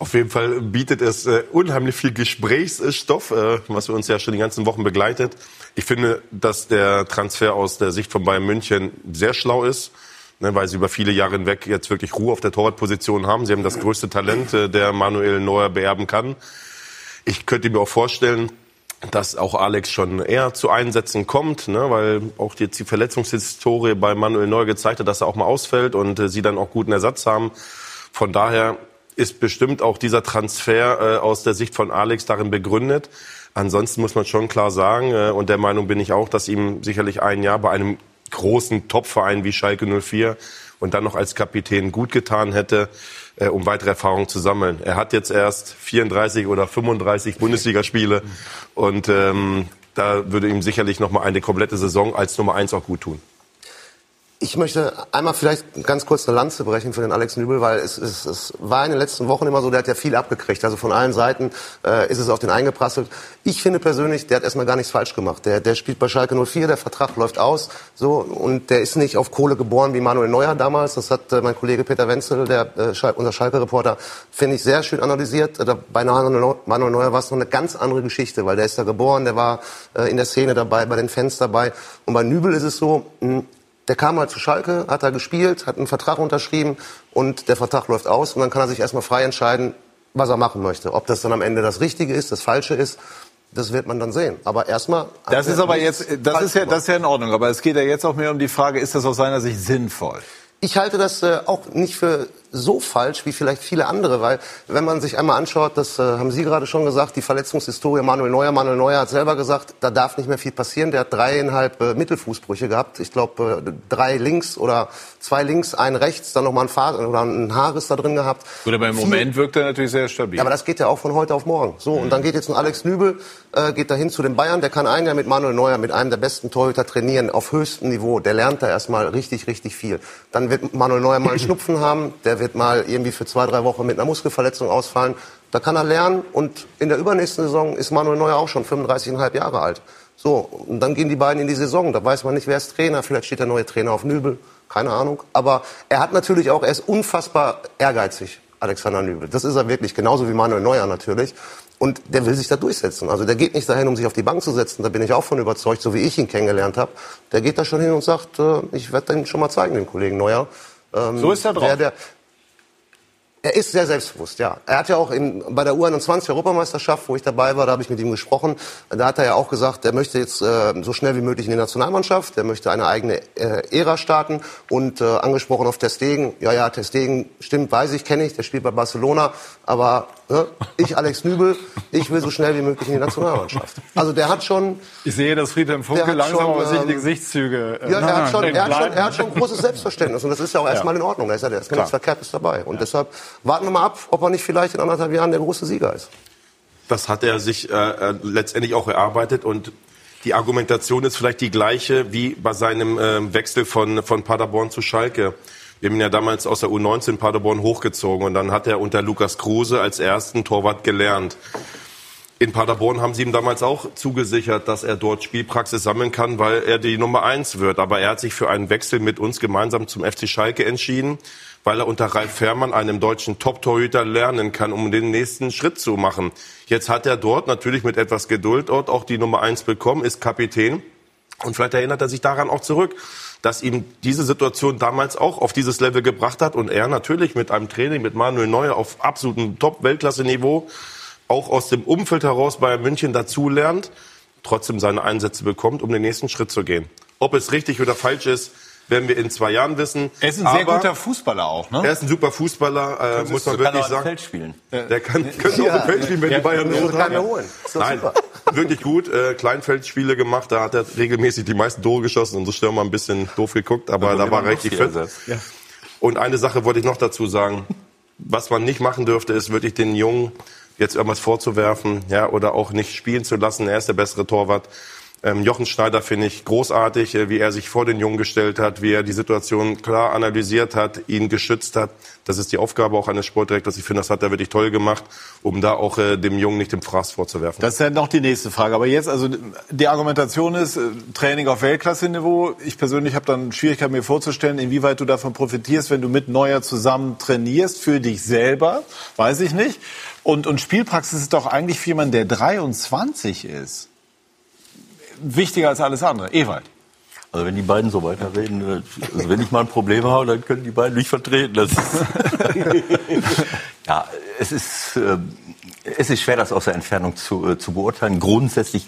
Auf jeden Fall bietet es äh, unheimlich viel Gesprächsstoff, äh, was wir uns ja schon die ganzen Wochen begleitet. Ich finde, dass der Transfer aus der Sicht von Bayern München sehr schlau ist, ne, weil sie über viele Jahre hinweg jetzt wirklich Ruhe auf der Torwartposition haben. Sie haben das größte Talent, äh, der Manuel Neuer beerben kann. Ich könnte mir auch vorstellen, dass auch Alex schon eher zu Einsätzen kommt, ne, weil auch jetzt die Verletzungshistorie bei Manuel Neuer gezeigt hat, dass er auch mal ausfällt und äh, sie dann auch guten Ersatz haben. Von daher ist bestimmt auch dieser Transfer äh, aus der Sicht von Alex darin begründet. Ansonsten muss man schon klar sagen, äh, und der Meinung bin ich auch, dass ihm sicherlich ein Jahr bei einem großen Topverein wie Schalke 04 und dann noch als Kapitän gut getan hätte, äh, um weitere Erfahrungen zu sammeln. Er hat jetzt erst 34 oder 35 Bundesligaspiele und ähm, da würde ihm sicherlich noch mal eine komplette Saison als Nummer eins auch gut tun. Ich möchte einmal vielleicht ganz kurz eine Lanze brechen für den Alex Nübel, weil es, es, es war in den letzten Wochen immer so, der hat ja viel abgekriegt. Also von allen Seiten äh, ist es auf den eingeprasselt. Ich finde persönlich, der hat erstmal gar nichts falsch gemacht. Der, der spielt bei Schalke 04, der Vertrag läuft aus. So, und der ist nicht auf Kohle geboren wie Manuel Neuer damals. Das hat äh, mein Kollege Peter Wenzel, der, äh, Schal unser Schalke-Reporter, finde ich sehr schön analysiert. Äh, bei Manuel Neu- Manuel Neuer war es noch eine ganz andere Geschichte, weil der ist da geboren, der war äh, in der Szene dabei, bei den Fans dabei. Und bei Nübel ist es so, mh, der kam mal zu Schalke, hat da gespielt, hat einen Vertrag unterschrieben und der Vertrag läuft aus und dann kann er sich erstmal frei entscheiden, was er machen möchte. Ob das dann am Ende das Richtige ist, das Falsche ist, das wird man dann sehen. Aber erstmal. Das ist aber jetzt, das ist ja, das ist ja in Ordnung. Aber es geht ja jetzt auch mehr um die Frage, ist das aus seiner Sicht sinnvoll? Ich halte das äh, auch nicht für so falsch wie vielleicht viele andere, weil wenn man sich einmal anschaut, das äh, haben Sie gerade schon gesagt, die Verletzungshistorie Manuel Neuer, Manuel Neuer hat selber gesagt, da darf nicht mehr viel passieren. Der hat dreieinhalb äh, Mittelfußbrüche gehabt. Ich glaube, äh, drei links oder zwei links, ein rechts, dann nochmal ein, Fahr oder ein Haarriss da drin gehabt. Gut, aber im Viel- Moment wirkt er natürlich sehr stabil. ja, aber das geht ja auch von heute auf morgen. So, und dann geht jetzt ein Alex Nübel, äh, geht dahin zu den Bayern. Der kann ein Jahr mit Manuel Neuer, mit einem der besten Torhüter trainieren, auf höchstem Niveau. Der lernt da erstmal richtig, richtig viel. Dann wird Manuel Neuer mal einen Schnupfen haben. Der wird mal irgendwie für zwei, drei Wochen mit einer Muskelverletzung ausfallen. Da kann er lernen. Und in der übernächsten Saison ist Manuel Neuer auch schon 35,5 Jahre alt. So, und dann gehen die beiden in die Saison. Da weiß man nicht, wer ist Trainer. Vielleicht steht der neue Trainer auf Nübel. Keine Ahnung. Aber er hat natürlich auch, er ist unfassbar ehrgeizig. Alexander Nübel. Das ist er wirklich, genauso wie Manuel Neuer natürlich. Und der will sich da durchsetzen. Also der geht nicht dahin, um sich auf die Bank zu setzen. Da bin ich auch von überzeugt, so wie ich ihn kennengelernt habe. Der geht da schon hin und sagt, äh, ich werde den schon mal zeigen, den Kollegen Neuer. Ähm, So ist er drauf. wer Der, er ist sehr selbstbewusst, ja. Er hat ja auch in, bei der U21-Europameisterschaft, wo ich dabei war, da habe ich mit ihm gesprochen. Da hat er ja auch gesagt, er möchte jetzt äh, so schnell wie möglich in die Nationalmannschaft. Er möchte eine eigene äh, Ära starten. Und äh, angesprochen auf Ter Stegen. Ja, ja, Ter Stegen, stimmt, weiß ich, kenne ich. Der spielt bei Barcelona. Aber ich, Alex Nübel, ich will so schnell wie möglich in die Nationalmannschaft. Also der hat schon... Ich sehe, dass Friedhelm Der Funke langsam schon, aber sich die ähm, Gesichtszüge äh, Ja, er hat, schon, er, hat schon, er hat schon großes Selbstverständnis und das ist ja auch erstmal in Ordnung. Da ist ja nichts Verkehrtes dabei. Und deshalb warten wir mal ab, ob er nicht vielleicht in anderthalb Jahren der große Sieger ist. Das hat er sich äh, äh, letztendlich auch erarbeitet und die Argumentation ist vielleicht die gleiche wie bei seinem ähm, Wechsel von, von Paderborn zu Schalke. Wir haben ihn ja damals aus der U19 Paderborn hochgezogen und dann hat er unter Lukas Kruse als ersten Torwart gelernt. In Paderborn haben sie ihm damals auch zugesichert, dass er dort Spielpraxis sammeln kann, weil er die Nummer eins wird. Aber er hat sich für einen Wechsel mit uns gemeinsam zum FC Schalke entschieden, weil er unter Ralf Fährmann, einem deutschen Top-Torhüter, lernen kann, um den nächsten Schritt zu machen. Jetzt hat er dort natürlich mit etwas Geduld dort auch die Nummer eins bekommen, ist Kapitän. Und vielleicht erinnert er sich daran auch zurück, dass ihm diese Situation damals auch auf dieses Level gebracht hat und er natürlich mit einem Training mit Manuel Neuer auf absolutem Top-Weltklasse-Niveau auch aus dem Umfeld heraus bei München dazulernt, trotzdem seine Einsätze bekommt, um den nächsten Schritt zu gehen. Ob es richtig oder falsch ist, werden wir in zwei Jahren wissen. Er ist ein sehr Aber guter Fußballer auch, ne? Er ist ein super Fußballer, äh, muss man kann wirklich auch im sagen. Feld spielen. Der kann, könnte auch im Feld spielen, wenn die Bayern haben. er holen. Nein, super. wirklich gut. Äh, Kleinfeldspiele gemacht, da hat er regelmäßig die meisten Tore geschossen. Unsere Stürmer ein bisschen doof geguckt, aber da war er richtig fit. Und eine Sache wollte ich noch dazu sagen. Was man nicht machen dürfte, ist wirklich den Jungen jetzt irgendwas vorzuwerfen, ja, oder auch nicht spielen zu lassen. Er ist der bessere Torwart. Ähm, Jochen Schneider finde ich großartig, äh, wie er sich vor den Jungen gestellt hat, wie er die Situation klar analysiert hat, ihn geschützt hat. Das ist die Aufgabe auch eines Sportdirektors. Ich finde, das hat er wirklich toll gemacht, um da auch äh, dem Jungen nicht den Fraß vorzuwerfen. Das ist ja noch die nächste Frage. Aber jetzt, also die Argumentation ist, äh, Training auf Weltklasse-Niveau. Ich persönlich habe dann Schwierigkeiten, mir vorzustellen, inwieweit du davon profitierst, wenn du mit Neuer zusammen trainierst, für dich selber, weiß ich nicht. Und, und Spielpraxis ist doch eigentlich für jemanden, der 23 ist, wichtiger als alles andere. Ewald. Also wenn die beiden so weiterreden, äh, also wenn ich mal ein Problem habe, dann können die beiden mich vertreten. Das ist ja, es ist, äh, es ist schwer, das aus der Entfernung zu, äh, zu beurteilen. Grundsätzlich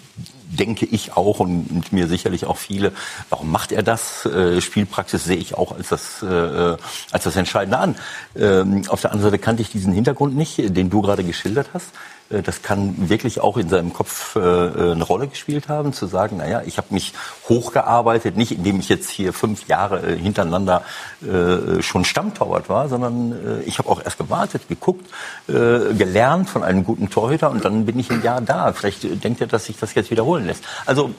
denke ich auch und mit mir sicherlich auch viele, warum macht er das? Äh, Spielpraxis sehe ich auch als das, äh, als das Entscheidende an. Ähm, auf der anderen Seite kannte ich diesen Hintergrund nicht, den du gerade geschildert hast. Äh, Das kann wirklich auch in seinem Kopf äh, eine Rolle gespielt haben, zu sagen, naja, ich habe mich hochgearbeitet, nicht indem ich jetzt hier fünf Jahre äh, hintereinander äh, schon Stammtorwart war, sondern äh, ich habe auch erst gewartet, geguckt, äh, gelernt von einem guten Torhüter und dann bin ich ein Jahr da. Vielleicht äh, denkt er, dass sich das jetzt wiederholen lässt. Also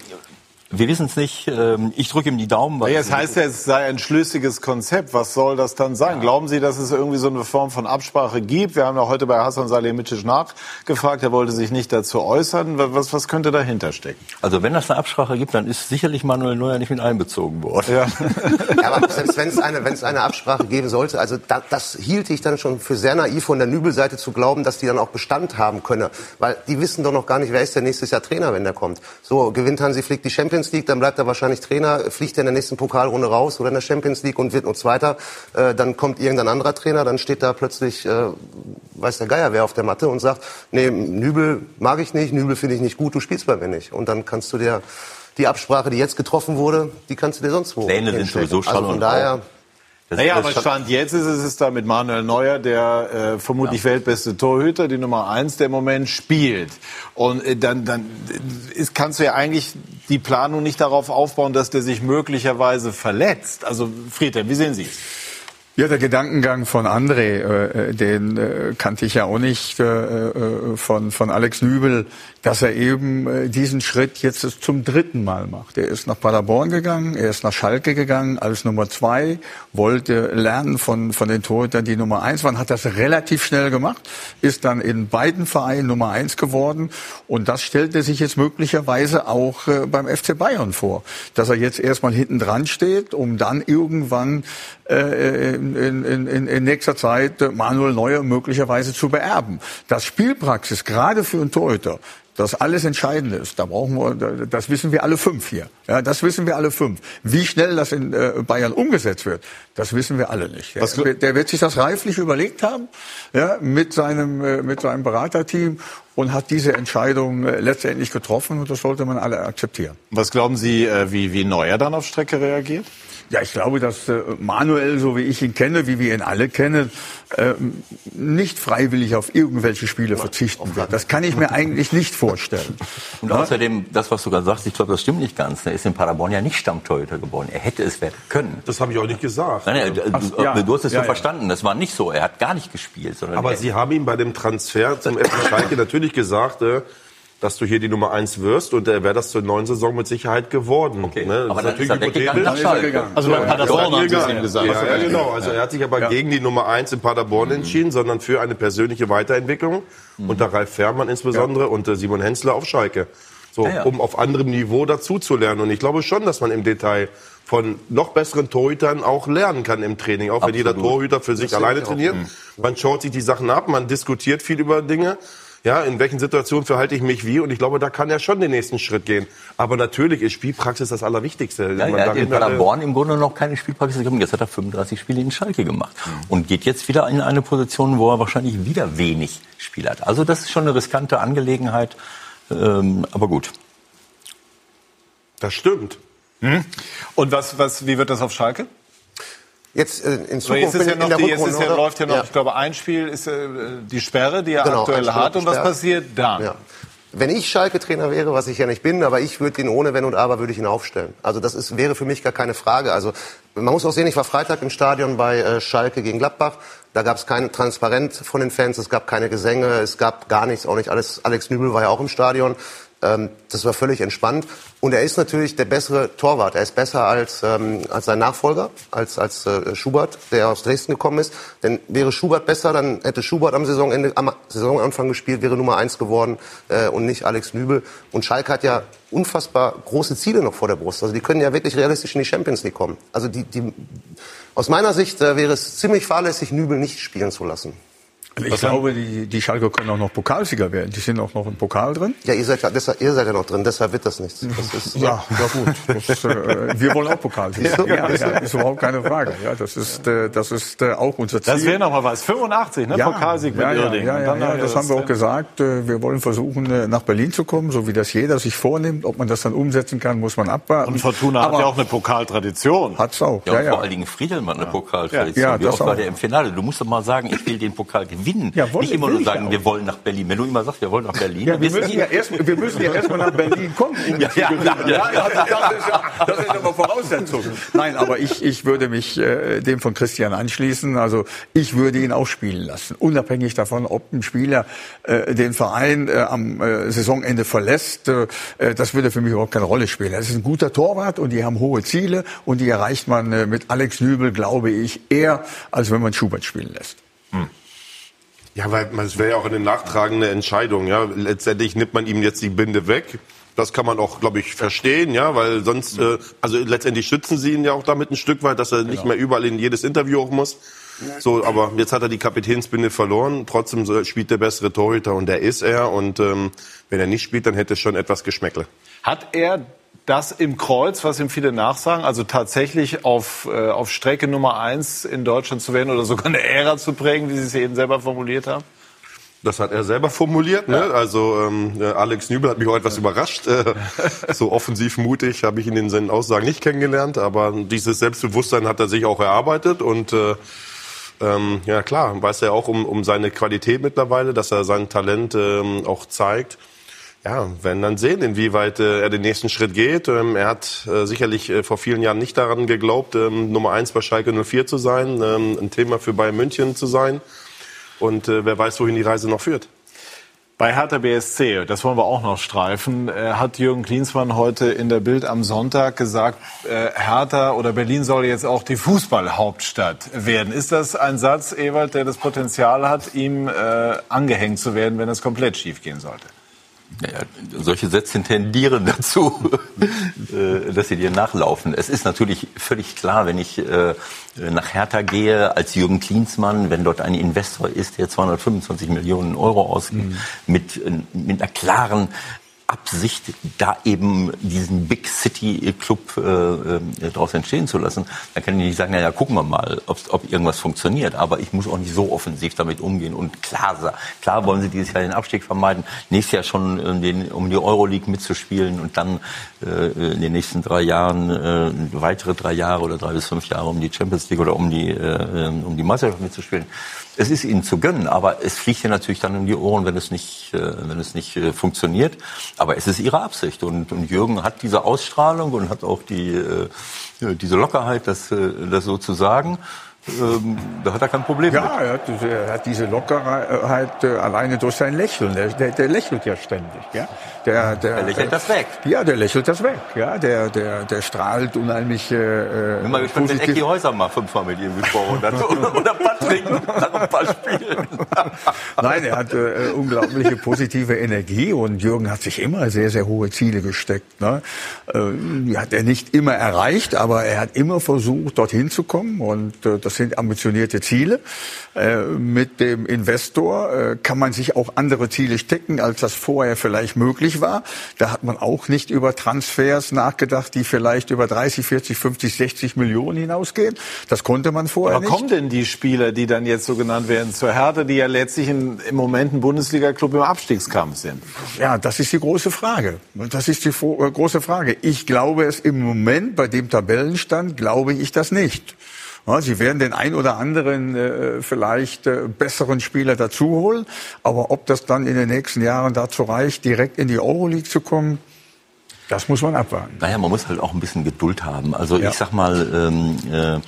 wir wissen es nicht. Ähm, Ich drücke ihm die Daumen. Weil Ja, es heißt ja, es sei ein schlüssiges Konzept. Was soll das dann sein? Glauben Sie, dass es irgendwie so eine Form von Absprache gibt? Wir haben ja heute bei Hassan Salihamidzic nachgefragt. Er wollte sich nicht dazu äußern. Was, was könnte dahinter stecken? Also wenn das eine Absprache gibt, dann ist sicherlich Manuel Neuer nicht mit einbezogen worden. Ja. Ja, aber selbst wenn es eine, wenn es eine Absprache geben sollte, also da, das hielt ich dann schon für sehr naiv von der Nübelseite zu glauben, dass die dann auch Bestand haben könne. Weil die wissen doch noch gar nicht, wer ist der nächstes Jahr Trainer, wenn der kommt. So, gewinnt Hansi Flick die Champions League, dann bleibt er wahrscheinlich Trainer, fliegt er in der nächsten Pokalrunde raus oder in der Champions League und wird nur Zweiter. Äh, dann kommt irgendein anderer Trainer, dann steht da plötzlich, äh, weiß der Geier wer auf der Matte und sagt, nee, Nübel mag ich nicht, Nübel finde ich nicht gut, du spielst bei mir nicht. Und dann kannst du dir die Absprache, die jetzt getroffen wurde, die kannst du dir sonst wo Pläne sind sowieso Schall Also von daher. Das, Naja, das aber Stand jetzt ist es ist da mit Manuel Neuer, der äh, vermutlich weltbeste Torhüter, die Nummer eins, der im Moment spielt. Und äh, dann, dann ist, kannst du ja eigentlich die Planung nicht darauf aufbauen, dass der sich möglicherweise verletzt. Also Friedhelm, wie sehen Sie es? Ja, der Gedankengang von André, äh, den äh, kannte ich ja auch nicht äh, äh, von, von Alex Nübel, dass er eben äh, diesen Schritt jetzt zum dritten Mal macht. Er ist nach Paderborn gegangen, er ist nach Schalke gegangen als Nummer zwei, wollte lernen von, von den Torhütern, die Nummer eins waren, hat das relativ schnell gemacht, ist dann in beiden Vereinen Nummer eins geworden und das stellte sich jetzt möglicherweise auch äh, beim FC Bayern vor, dass er jetzt erstmal hinten dran steht, um dann irgendwann äh, in, in, in, in nächster Zeit äh, Manuel Neuer möglicherweise zu beerben. Das Spielpraxis, gerade für einen Torhüter, das alles entscheidend ist. Da brauchen wir, das wissen wir alle fünf hier. Ja, das wissen wir alle fünf. Wie schnell das in äh, Bayern umgesetzt wird, das wissen wir alle nicht. Der, der wird sich das reiflich überlegt haben, ja, mit seinem äh, mit seinem Beraterteam und hat diese Entscheidung letztendlich getroffen und das sollte man alle akzeptieren. Was glauben Sie, wie, wie Neuer dann auf Strecke reagiert? Ja, ich glaube, dass äh, Manuel, so wie ich ihn kenne, wie wir ihn alle kennen, äh, nicht freiwillig auf irgendwelche Spiele verzichten wird. Das kann ich mir eigentlich nicht vorstellen. Und außerdem, das, was du gerade sagst, ich glaube, das stimmt nicht ganz. Er ist in Paderborn ja nicht Stammtorhüter geworden. Er hätte es werden können. Das habe ich auch nicht gesagt. Nein, nein, Ach, du, ja. du hast es Ja, so ja. verstanden. Das war nicht so. Er hat gar nicht gespielt. Sondern Aber er, Sie haben ihm bei dem Transfer zum FC Schalke natürlich gesagt, äh, dass du hier die Nummer eins wirst und er wäre das zur neuen Saison mit Sicherheit geworden. Okay. Ne? Aber Das dann ist er weggegangen. Also Ja, bei ja. Paderborn Ja, haben Sie es ja, ihm ja. gesagt. Ja, Ja, ja, ja, genau. ja. Also er hat sich aber gegen die Nummer eins in Paderborn entschieden, sondern für eine persönliche Weiterentwicklung unter Ralf Fährmann insbesondere und äh, Simon Hensler auf Schalke. So, Ja, ja. um auf anderem Niveau dazuzulernen. Und ich glaube schon, dass man im Detail von noch besseren Torhütern auch lernen kann im Training. Auch wenn jeder Absolut. Torhüter für sich Das alleine trainiert. Mhm. Man schaut sich die Sachen ab, man diskutiert viel über Dinge. Ja, in welchen Situationen verhalte ich mich wie? Und ich glaube, da kann er schon den nächsten Schritt gehen. Aber natürlich ist Spielpraxis das Allerwichtigste. Ja, Man er hat in Paderborn im Grunde noch keine Spielpraxis gehabt. Jetzt hat er 35 Spiele in Schalke gemacht. Und geht jetzt wieder in eine Position, wo er wahrscheinlich wieder wenig Spiel hat. Also das ist schon eine riskante Angelegenheit. Ähm, aber gut. Das stimmt. Hm? Und was, was, wie wird das auf Schalke? Jetzt äh, in So, jetzt Zukunft ist ja noch in der die, jetzt ist ja, läuft ja noch, Ja. ich glaube, ein Spiel ist äh, die Sperre, die er Genau, aktuell hat. Und was passiert dann? Ja. Wenn ich Schalke-Trainer wäre, was ich ja nicht bin, aber ich würde ihn ohne Wenn und Aber würde ich ihn aufstellen. Also das ist, wäre für mich gar keine Frage. Also man muss auch sehen, ich war Freitag im Stadion bei äh, Schalke gegen Gladbach. Da gab es kein Transparent von den Fans, es gab keine Gesänge, es gab gar nichts, auch nicht alles. Alex Nübel war ja auch im Stadion. Ähm, das war völlig entspannt. Und er ist natürlich der bessere Torwart. Er ist besser als, ähm, als sein Nachfolger, als, als äh, Schubert, der aus Dresden gekommen ist. Denn wäre Schubert besser, dann hätte Schubert am Saisonende, am Saisonanfang gespielt, wäre Nummer eins geworden äh, und nicht Alex Nübel. Und Schalke hat ja unfassbar große Ziele noch vor der Brust. Also die können ja wirklich realistisch in die Champions League kommen. Also die, die, aus meiner Sicht äh, wäre es ziemlich fahrlässig, Nübel nicht spielen zu lassen. Ich glaube, die, die Schalke können auch noch Pokalsieger werden. Die sind auch noch im Pokal drin. Ja, ihr seid ja, deshalb, ihr seid ja noch drin, deshalb wird das nichts. Das ist, Ja, ja gut. Das, äh, wir wollen auch Pokalsieger. Du? Ja, ja, ist überhaupt keine Frage. Ja, das ist, äh, das ist äh, auch unser Ziel. Das wäre noch mal was. 85, ne? Pokalsieg mit ja, ja, Uerdingen. ja, ja, ja, das haben wir auch gesagt. Äh, Wir wollen versuchen, äh, nach Berlin zu kommen, so wie das jeder sich vornimmt. Ob man das dann umsetzen kann, muss man abwarten. Und Fortuna hat ja auch eine Pokaltradition. Hat's auch. Ja, Ja, ja. vor allen Dingen Friedelmann eine Pokaltradition. Ja, Wie das oft war auch. der im Finale? Du musst doch mal sagen, ich will den Pokal gewinnen. Ja, woll- Nicht immer nur sagen, wir wollen nach Berlin. Wenn du immer sagst, wir wollen nach Berlin, Ja, dann wir müssen ja erst, wir müssen ja erstmal nach Berlin kommen. Um Ja, zu ja, gewinnen. ja, ja. das ist ja, das ist aber Voraussetzung. Nein, aber ich, ich würde mich äh, dem von Christian anschließen. Also ich würde ihn auch spielen lassen, unabhängig davon, ob ein Spieler äh, den Verein äh, am äh, Saisonende verlässt. Äh, äh, das würde für mich überhaupt keine Rolle spielen. Das ist ein guter Torwart und die haben hohe Ziele und die erreicht man äh, mit Alex Nübel, glaube ich, eher, als wenn man Schubert spielen lässt. Ja, weil man- es wäre ja auch eine nachtragende Entscheidung. Ja, letztendlich nimmt man ihm jetzt die Binde weg. Das kann man auch, glaube ich, verstehen, ja, weil sonst, äh, also letztendlich schützen sie ihn ja auch damit ein Stück weit, dass er nicht mehr überall in jedes Interview auch muss. So, aber jetzt hat er die Kapitänsbinde verloren. Trotzdem so spielt der bessere Torhüter und der ist er. Und ähm, wenn er nicht spielt, dann hätte es schon etwas Geschmäckle. Hat er das im Kreuz, was ihm viele nachsagen, also tatsächlich auf, äh, auf Strecke Nummer eins in Deutschland zu werden oder sogar eine Ära zu prägen, wie Sie es eben selber formuliert haben? Das hat er selber formuliert. Ne? Ja. Also ähm, Alex Nübel hat mich auch etwas überrascht. Äh, so offensiv mutig habe ich ihn in seinen Aussagen nicht kennengelernt. Aber dieses Selbstbewusstsein hat er sich auch erarbeitet. Und äh, ähm, ja klar, weiß er auch um, um seine Qualität mittlerweile, dass er sein Talent ähm, auch zeigt. Ja, werden dann sehen, inwieweit äh, er den nächsten Schritt geht. Ähm, er hat äh, sicherlich äh, vor vielen Jahren nicht daran geglaubt, ähm, Nummer eins bei Schalke 04 zu sein, ähm, ein Thema für Bayern München zu sein. Und äh, wer weiß, wohin die Reise noch führt. Bei Hertha BSC, das wollen wir auch noch streifen, äh, hat Jürgen Klinsmann heute in der Bild am Sonntag gesagt, äh, Hertha oder Berlin soll jetzt auch die Fußballhauptstadt werden. Ist das ein Satz, Ewald, der das Potenzial hat, ihm angehängt zu werden, wenn es komplett schiefgehen sollte? Naja, solche Sätze tendieren dazu, äh, dass sie dir nachlaufen. Es ist natürlich völlig klar, wenn ich äh, nach Hertha gehe als Jürgen Klinsmann, wenn dort ein Investor ist, der 225 Millionen Euro ausgibt, mhm. mit, äh, mit einer klaren Absicht, da eben diesen Big City Club äh, äh, daraus entstehen zu lassen, dann kann ich nicht sagen, naja, gucken wir mal, ob irgendwas funktioniert. Aber ich muss auch nicht so offensiv damit umgehen. Und klar, klar wollen sie dieses Jahr den Abstieg vermeiden, nächstes Jahr schon um, den, um die Euroleague mitzuspielen und dann äh, in den nächsten drei Jahren äh, weitere drei Jahre oder drei bis fünf Jahre um die Champions League oder um die, äh, um die Meisterschaft mitzuspielen es ist ihnen zu gönnen, aber es fliegt ihnen natürlich dann in die Ohren, wenn es nicht, äh, wenn es nicht äh, funktioniert. Aber es ist ihre Absicht und, und Jürgen hat diese Ausstrahlung und hat auch die, äh, diese Lockerheit, das, das so zu sagen ähm, da hat er kein Problem ja, mit. Ja, er hat diese Lockerheit äh, alleine durch sein Lächeln. Der, der, der lächelt ja ständig. Ja? Der, der, lächelt das weg. Ja, der lächelt das weg. Ja, der, der, der strahlt unheimlich. Äh, Bin mal gespannt, wenn Ecki Häuser mal fünfmal mit ihm gesprochen hat. Oder Patrick nach ein paar Spielen. Nein, er hat äh, unglaubliche positive Energie und Jürgen hat sich immer sehr, sehr hohe Ziele gesteckt. Ne? Äh, die hat er nicht immer erreicht, aber er hat immer versucht, dorthin zu kommen und äh, das sind ambitionierte Ziele. Äh, mit dem Investor äh, kann man sich auch andere Ziele stecken, als das vorher vielleicht möglich war. Da hat man auch nicht über Transfers nachgedacht, die vielleicht über 30, 40, 50, 60 Millionen hinausgehen. Das konnte man vorher Aber nicht. Kommen denn die Spieler, die dann jetzt so genannt werden, zur Hertha, die ja letztlich in, im Moment ein Bundesliga-Club im Abstiegskampf sind? Ja, das ist die große Frage. Das ist die äh, große Frage. Ich glaube es im Moment bei dem Tabellenstand, glaube ich das nicht. Sie werden den ein oder anderen äh, vielleicht äh, besseren Spieler dazu holen, aber ob das dann in den nächsten Jahren dazu reicht, direkt in die Euroleague zu kommen, das muss man abwarten. Naja, man muss halt auch ein bisschen Geduld haben. Also ja. ich sag mal, ähm, äh, äh,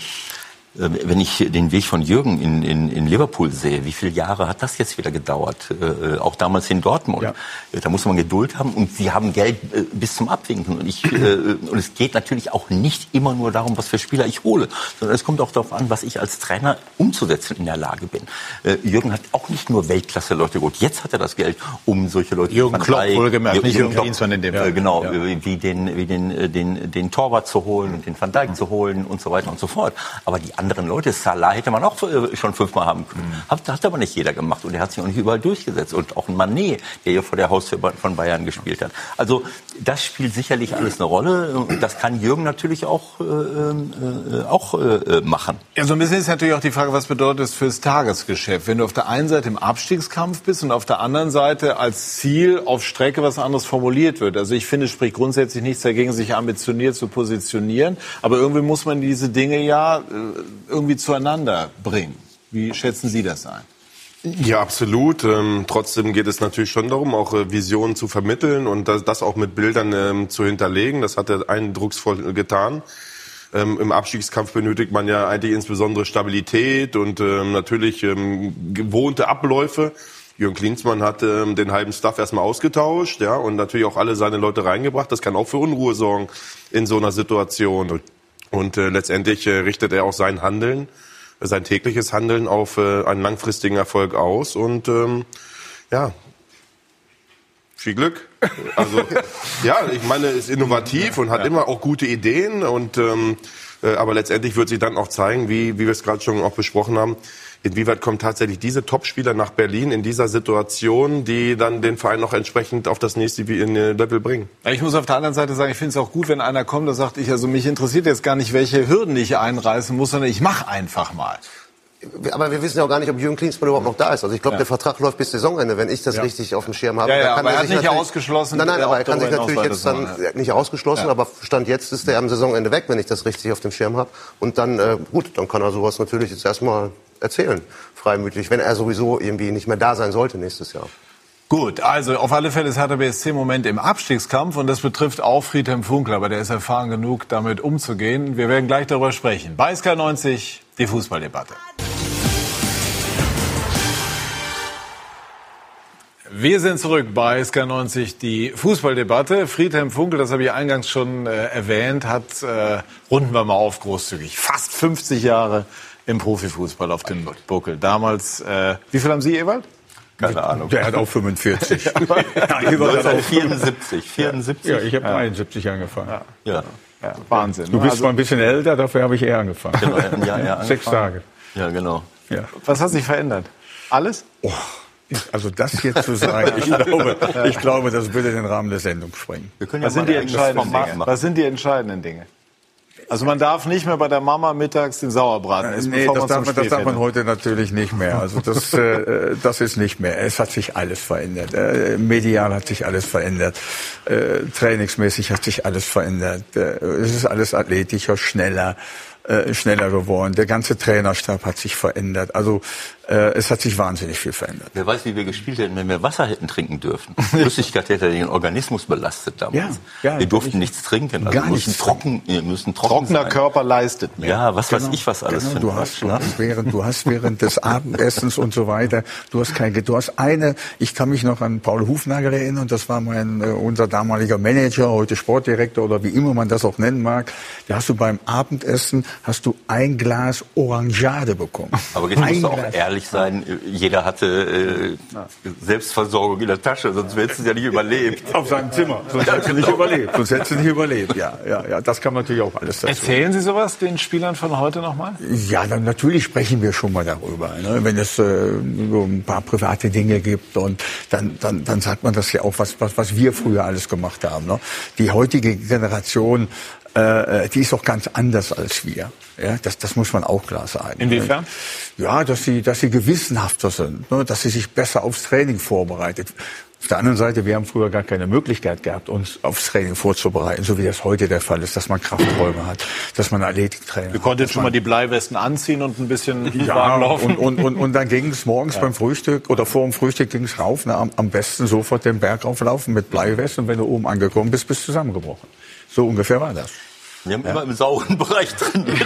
wenn ich den Weg von Jürgen in, in, in Liverpool sehe, wie viele Jahre hat das jetzt wieder gedauert? Äh, auch damals in Dortmund. Ja. Äh, da muss man Geduld haben und sie haben Geld äh, bis zum Abwinken. Und, ich, äh, und es geht natürlich auch nicht immer nur darum, was für Spieler ich hole, sondern es kommt auch darauf an, was ich als Trainer umzusetzen in der Lage bin. Äh, Jürgen hat auch nicht nur Weltklasse-Leute geholt. Jetzt hat er das Geld, um solche Leute... Jürgen Klopp, wohlgemerkt, nicht Jürgen Klinsmann in dem Fall. Genau, ja. wie, den, wie den, den, den Torwart zu holen und den Van Dijk zu holen und so weiter und so fort. Aber die anderen Leute. Salah hätte man auch äh, schon fünfmal haben können. Mhm. Hat, hat aber nicht jeder gemacht und er hat sich auch nicht überall durchgesetzt. Und auch ein Manet, der hier vor der Haustür von Bayern gespielt hat. Also das spielt sicherlich alles eine Rolle. Das kann Jürgen natürlich auch, äh, äh, auch äh, machen. Ja, so ein bisschen ist natürlich auch die Frage, was bedeutet das fürs Tagesgeschäft? Wenn du auf der einen Seite im Abstiegskampf bist und auf der anderen Seite als Ziel auf Strecke was anderes formuliert wird. Also ich finde, es spricht grundsätzlich nichts dagegen, sich ambitioniert zu positionieren. Aber irgendwie muss man diese Dinge ja äh, irgendwie zueinander bringen. Wie schätzen Sie das ein? Ja, absolut. Ähm, trotzdem geht es natürlich schon darum, auch äh, Visionen zu vermitteln und das, das auch mit Bildern ähm, zu hinterlegen. Das hat er eindrucksvoll getan. Ähm, Im Abstiegskampf benötigt man ja eigentlich insbesondere Stabilität und ähm, natürlich ähm, gewohnte Abläufe. Jürgen Klinsmann hat ähm, den halben Staff erstmal ausgetauscht, ja, und natürlich auch alle seine Leute reingebracht. Das kann auch für Unruhe sorgen in so einer Situation. Und äh, letztendlich äh, richtet er auch sein Handeln, sein tägliches Handeln auf äh, einen langfristigen Erfolg aus. Und ähm, ja, viel Glück. Also ja, ich meine, ist innovativ und hat immer auch gute Ideen. Und ähm, äh, aber letztendlich wird sich dann auch zeigen, wie, wie wir es gerade schon auch besprochen haben, Inwieweit kommen tatsächlich diese Topspieler nach Berlin in dieser Situation, die dann den Verein noch entsprechend auf das nächste Level bringen? Ich muss auf der anderen Seite sagen, ich finde es auch gut, wenn einer kommt und sagt, ich, also mich interessiert jetzt gar nicht, welche Hürden ich einreißen muss, sondern ich mache einfach mal. aber wir wissen ja auch gar nicht, ob Jürgen Klinsmann überhaupt noch da ist. Also ich glaube, Ja. der Vertrag läuft bis Saisonende, wenn ich das Ja. richtig auf dem Schirm habe. Ja, ja, aber er sich hat nicht natürlich- ausgeschlossen, Nein, nein, äh, aber er kann sich natürlich jetzt dann weiterzumachen, nicht ausgeschlossen, Ja. aber Stand jetzt ist er am Saisonende weg, wenn ich das richtig auf dem Schirm habe. Und dann, äh, gut, dann kann er sowas natürlich jetzt erstmal erzählen, freimütig, wenn er sowieso irgendwie nicht mehr da sein sollte nächstes Jahr. Gut, also auf alle Fälle ist Hertha BSC im Moment im Abstiegskampf und das betrifft auch Friedhelm Funkel, aber der ist erfahren genug, damit umzugehen. Wir werden gleich darüber sprechen. Bei SK90 die Fußballdebatte. Wir sind zurück bei SK90, die Fußballdebatte. Friedhelm Funkel, das habe ich eingangs schon äh, erwähnt, hat, äh, runden wir mal auf großzügig, fast 50 Jahre im Profifußball auf dem Buckel. Damals, äh, wie viel haben Sie, Ewald? Keine Ahnung. Der hat auch 45. Ja, Ewald hat auch- 74, 74. Ja, ich habe 71 angefangen. Ja. Ja, Wahnsinn. Du ne? bist Also- zwar ein bisschen älter, dafür habe ich eher angefangen. Genau, ein Jahr eher Sechs angefangen. Tage. Ja, genau. Ja. Was hat sich verändert? Alles? Also das jetzt zu sagen, ich glaube, ich glaube, das würde den Rahmen der Sendung sprengen. Wir können Was ja sind, mal die entscheidenden Dinge? machen. Was sind die entscheidenden Dinge? Also man darf nicht mehr bei der Mama mittags den Sauerbraten essen, Nee, das darf, man, das darf man heute natürlich nicht mehr. Also das, äh, das ist nicht mehr. Es hat sich alles verändert. Äh, medial hat sich alles verändert. Äh, trainingsmäßig hat sich alles verändert. Äh, es ist alles athletischer, schneller, äh, schneller geworden. Der ganze Trainerstab hat sich verändert. Also äh, es hat sich wahnsinnig viel verändert. Wer weiß, wie wir gespielt hätten, wenn wir Wasser hätten trinken dürfen. Flüssigkeit hätte den Organismus belastet damals. Ja, ja, wir durften ich- nichts trinken. Also gar nichts trocken, wir müssen trocken Trockener sein. Körper leistet mehr. Ja, was weiß Genau, ich, was alles genau, für du hast, Quatsch, du ne? hast während du hast während des Abendessens und so weiter du hast kein du hast eine ich kann mich noch an Paul Hufnagel erinnern das war mein äh, unser damaliger Manager heute Sportdirektor oder wie immer man das auch nennen mag da hast du beim Abendessen hast du ein Glas Orangeade bekommen Aber jetzt ein musst du auch Glas. Ehrlich sein, jeder hatte äh, Selbstversorgung in der Tasche, sonst hättest du ja nicht überlebt. auf seinem Zimmer sonst hättest du nicht überlebt sonst hättest du nicht überlebt ja ja ja das kann natürlich auch alles dazu Erzählen Sie sowas den Spielern von heute nochmal? Ja, dann natürlich sprechen wir schon mal darüber. Ne? Wenn es äh, so ein paar private Dinge gibt und dann, dann, dann sagt man das ja auch, was, was, was wir früher alles gemacht haben. Ne? Die heutige Generation, äh, die ist auch ganz anders als wir. Ja, das, das muss man auch klar sagen. Inwiefern? Ja, dass sie, dass sie gewissenhafter sind, ne? dass sie sich besser aufs Training vorbereitet. Auf der anderen Seite, wir haben früher gar keine Möglichkeit gehabt, uns aufs Training vorzubereiten, so wie das heute der Fall ist, dass man Krafträume hat, dass man Athletiktrainer Wir konnten dass schon mal die Bleiwesten anziehen und ein bisschen ja, laufen. und, und, und, und dann ging es morgens beim Frühstück oder vor dem Frühstück ging es rauf. Ne, am, am besten sofort den Berg rauflaufen mit Bleiwest und wenn du oben angekommen bist, bist du zusammengebrochen. So ungefähr war das. Wir haben immer im sauren Bereich trainiert.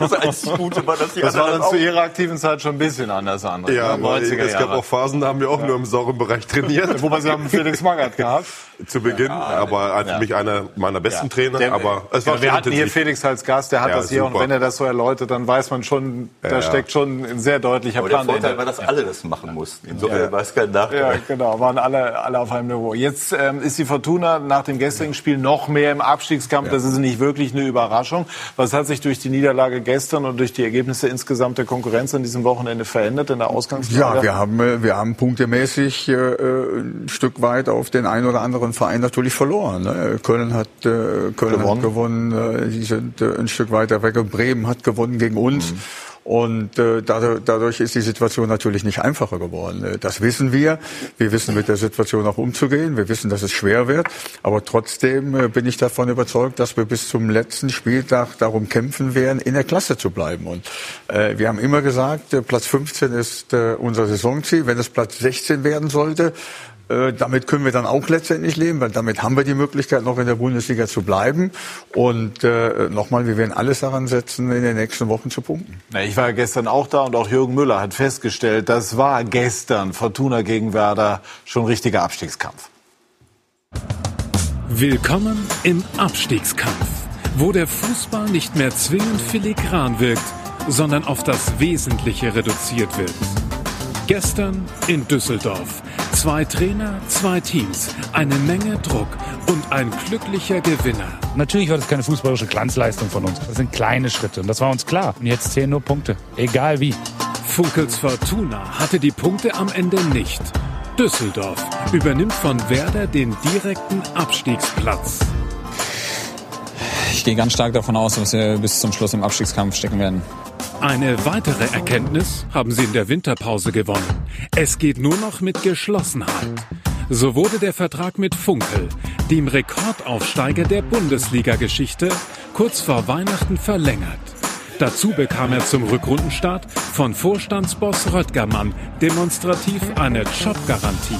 Das einzige Gute war, dass die das war dann zu Ihrer aktiven Zeit schon ein bisschen anders, André. Ja, 90er es gab Jahre. auch Phasen, da haben wir auch nur im sauren Bereich trainiert. Wobei Sie haben Felix Magath gehabt. Zu Beginn, aber als Ja. mich einer meiner besten Trainer. Der- aber es war ja, wir hatten hier. Felix als Gast, der hat Ja, das hier und super. wenn er das so erläutert, dann weiß man schon, da Ja. steckt schon ein sehr deutlicher Aber der Plan Vorteil dahinter. war, dass alle das machen mussten. Insofern Ja. war es kein Nachteil. Ja, genau, waren alle, alle auf einem Niveau. Jetzt ähm, ist die Fortuna nach dem gestrigen Spiel noch mehr im Abstiegskampf. Das ist nicht wirklich eine Überraschung. Was hat sich durch die Niederlage gestern und durch die Ergebnisse insgesamt der Konkurrenz an diesem Wochenende verändert in der Ausgangslage? Ja, wir haben, äh, wir haben punktemäßig äh, äh, ein Stück weit auf den einen oder anderen Verein natürlich verloren. Ne? Köln hat, äh, Köln Gewonnen. hat gewonnen, äh, die sind äh, ein Stück weiter weg. Bremen hat gewonnen gegen uns. Und äh, dadurch, dadurch ist die Situation natürlich nicht einfacher geworden. Äh, Das wissen wir. Wir wissen mit der Situation auch umzugehen. Wir wissen, dass es schwer wird. Aber trotzdem äh, bin ich davon überzeugt, dass wir bis zum letzten Spieltag darum kämpfen werden, in der Klasse zu bleiben. Und äh, wir haben immer gesagt, äh, Platz 15 ist äh, unser Saisonziel. Wenn es Platz 16 werden sollte, äh, damit können wir dann auch letztendlich leben, weil damit haben wir die Möglichkeit, noch in der Bundesliga zu bleiben. Und äh, nochmal, wir werden alles daran setzen, in den nächsten Wochen zu punkten. Na, ich war ja gestern auch da und auch Jürgen Müller hat festgestellt, das war gestern Fortuna gegen Werder schon richtiger Abstiegskampf. Willkommen im Abstiegskampf, wo der Fußball nicht mehr zwingend filigran wirkt, sondern auf das Wesentliche reduziert wird. Gestern in Düsseldorf. Zwei Trainer, zwei Teams, eine Menge Druck und ein glücklicher Gewinner. Natürlich war das keine fußballische Glanzleistung von uns. Das sind kleine Schritte und das war uns klar. Und jetzt zählen nur Punkte, egal wie. Funkels Fortuna hatte die Punkte am Ende nicht. Düsseldorf übernimmt von Werder den direkten Abstiegsplatz. Ich gehe ganz stark davon aus, dass wir bis zum Schluss im Abstiegskampf stecken werden. Eine weitere Erkenntnis haben sie in der Winterpause gewonnen. Es geht nur noch mit Geschlossenheit. So wurde der Vertrag mit Funkel, dem Rekordaufsteiger der Bundesliga-Geschichte, kurz vor Weihnachten verlängert. Dazu bekam er zum Rückrundenstart von Vorstandsboss Röttgermann demonstrativ eine Jobgarantie.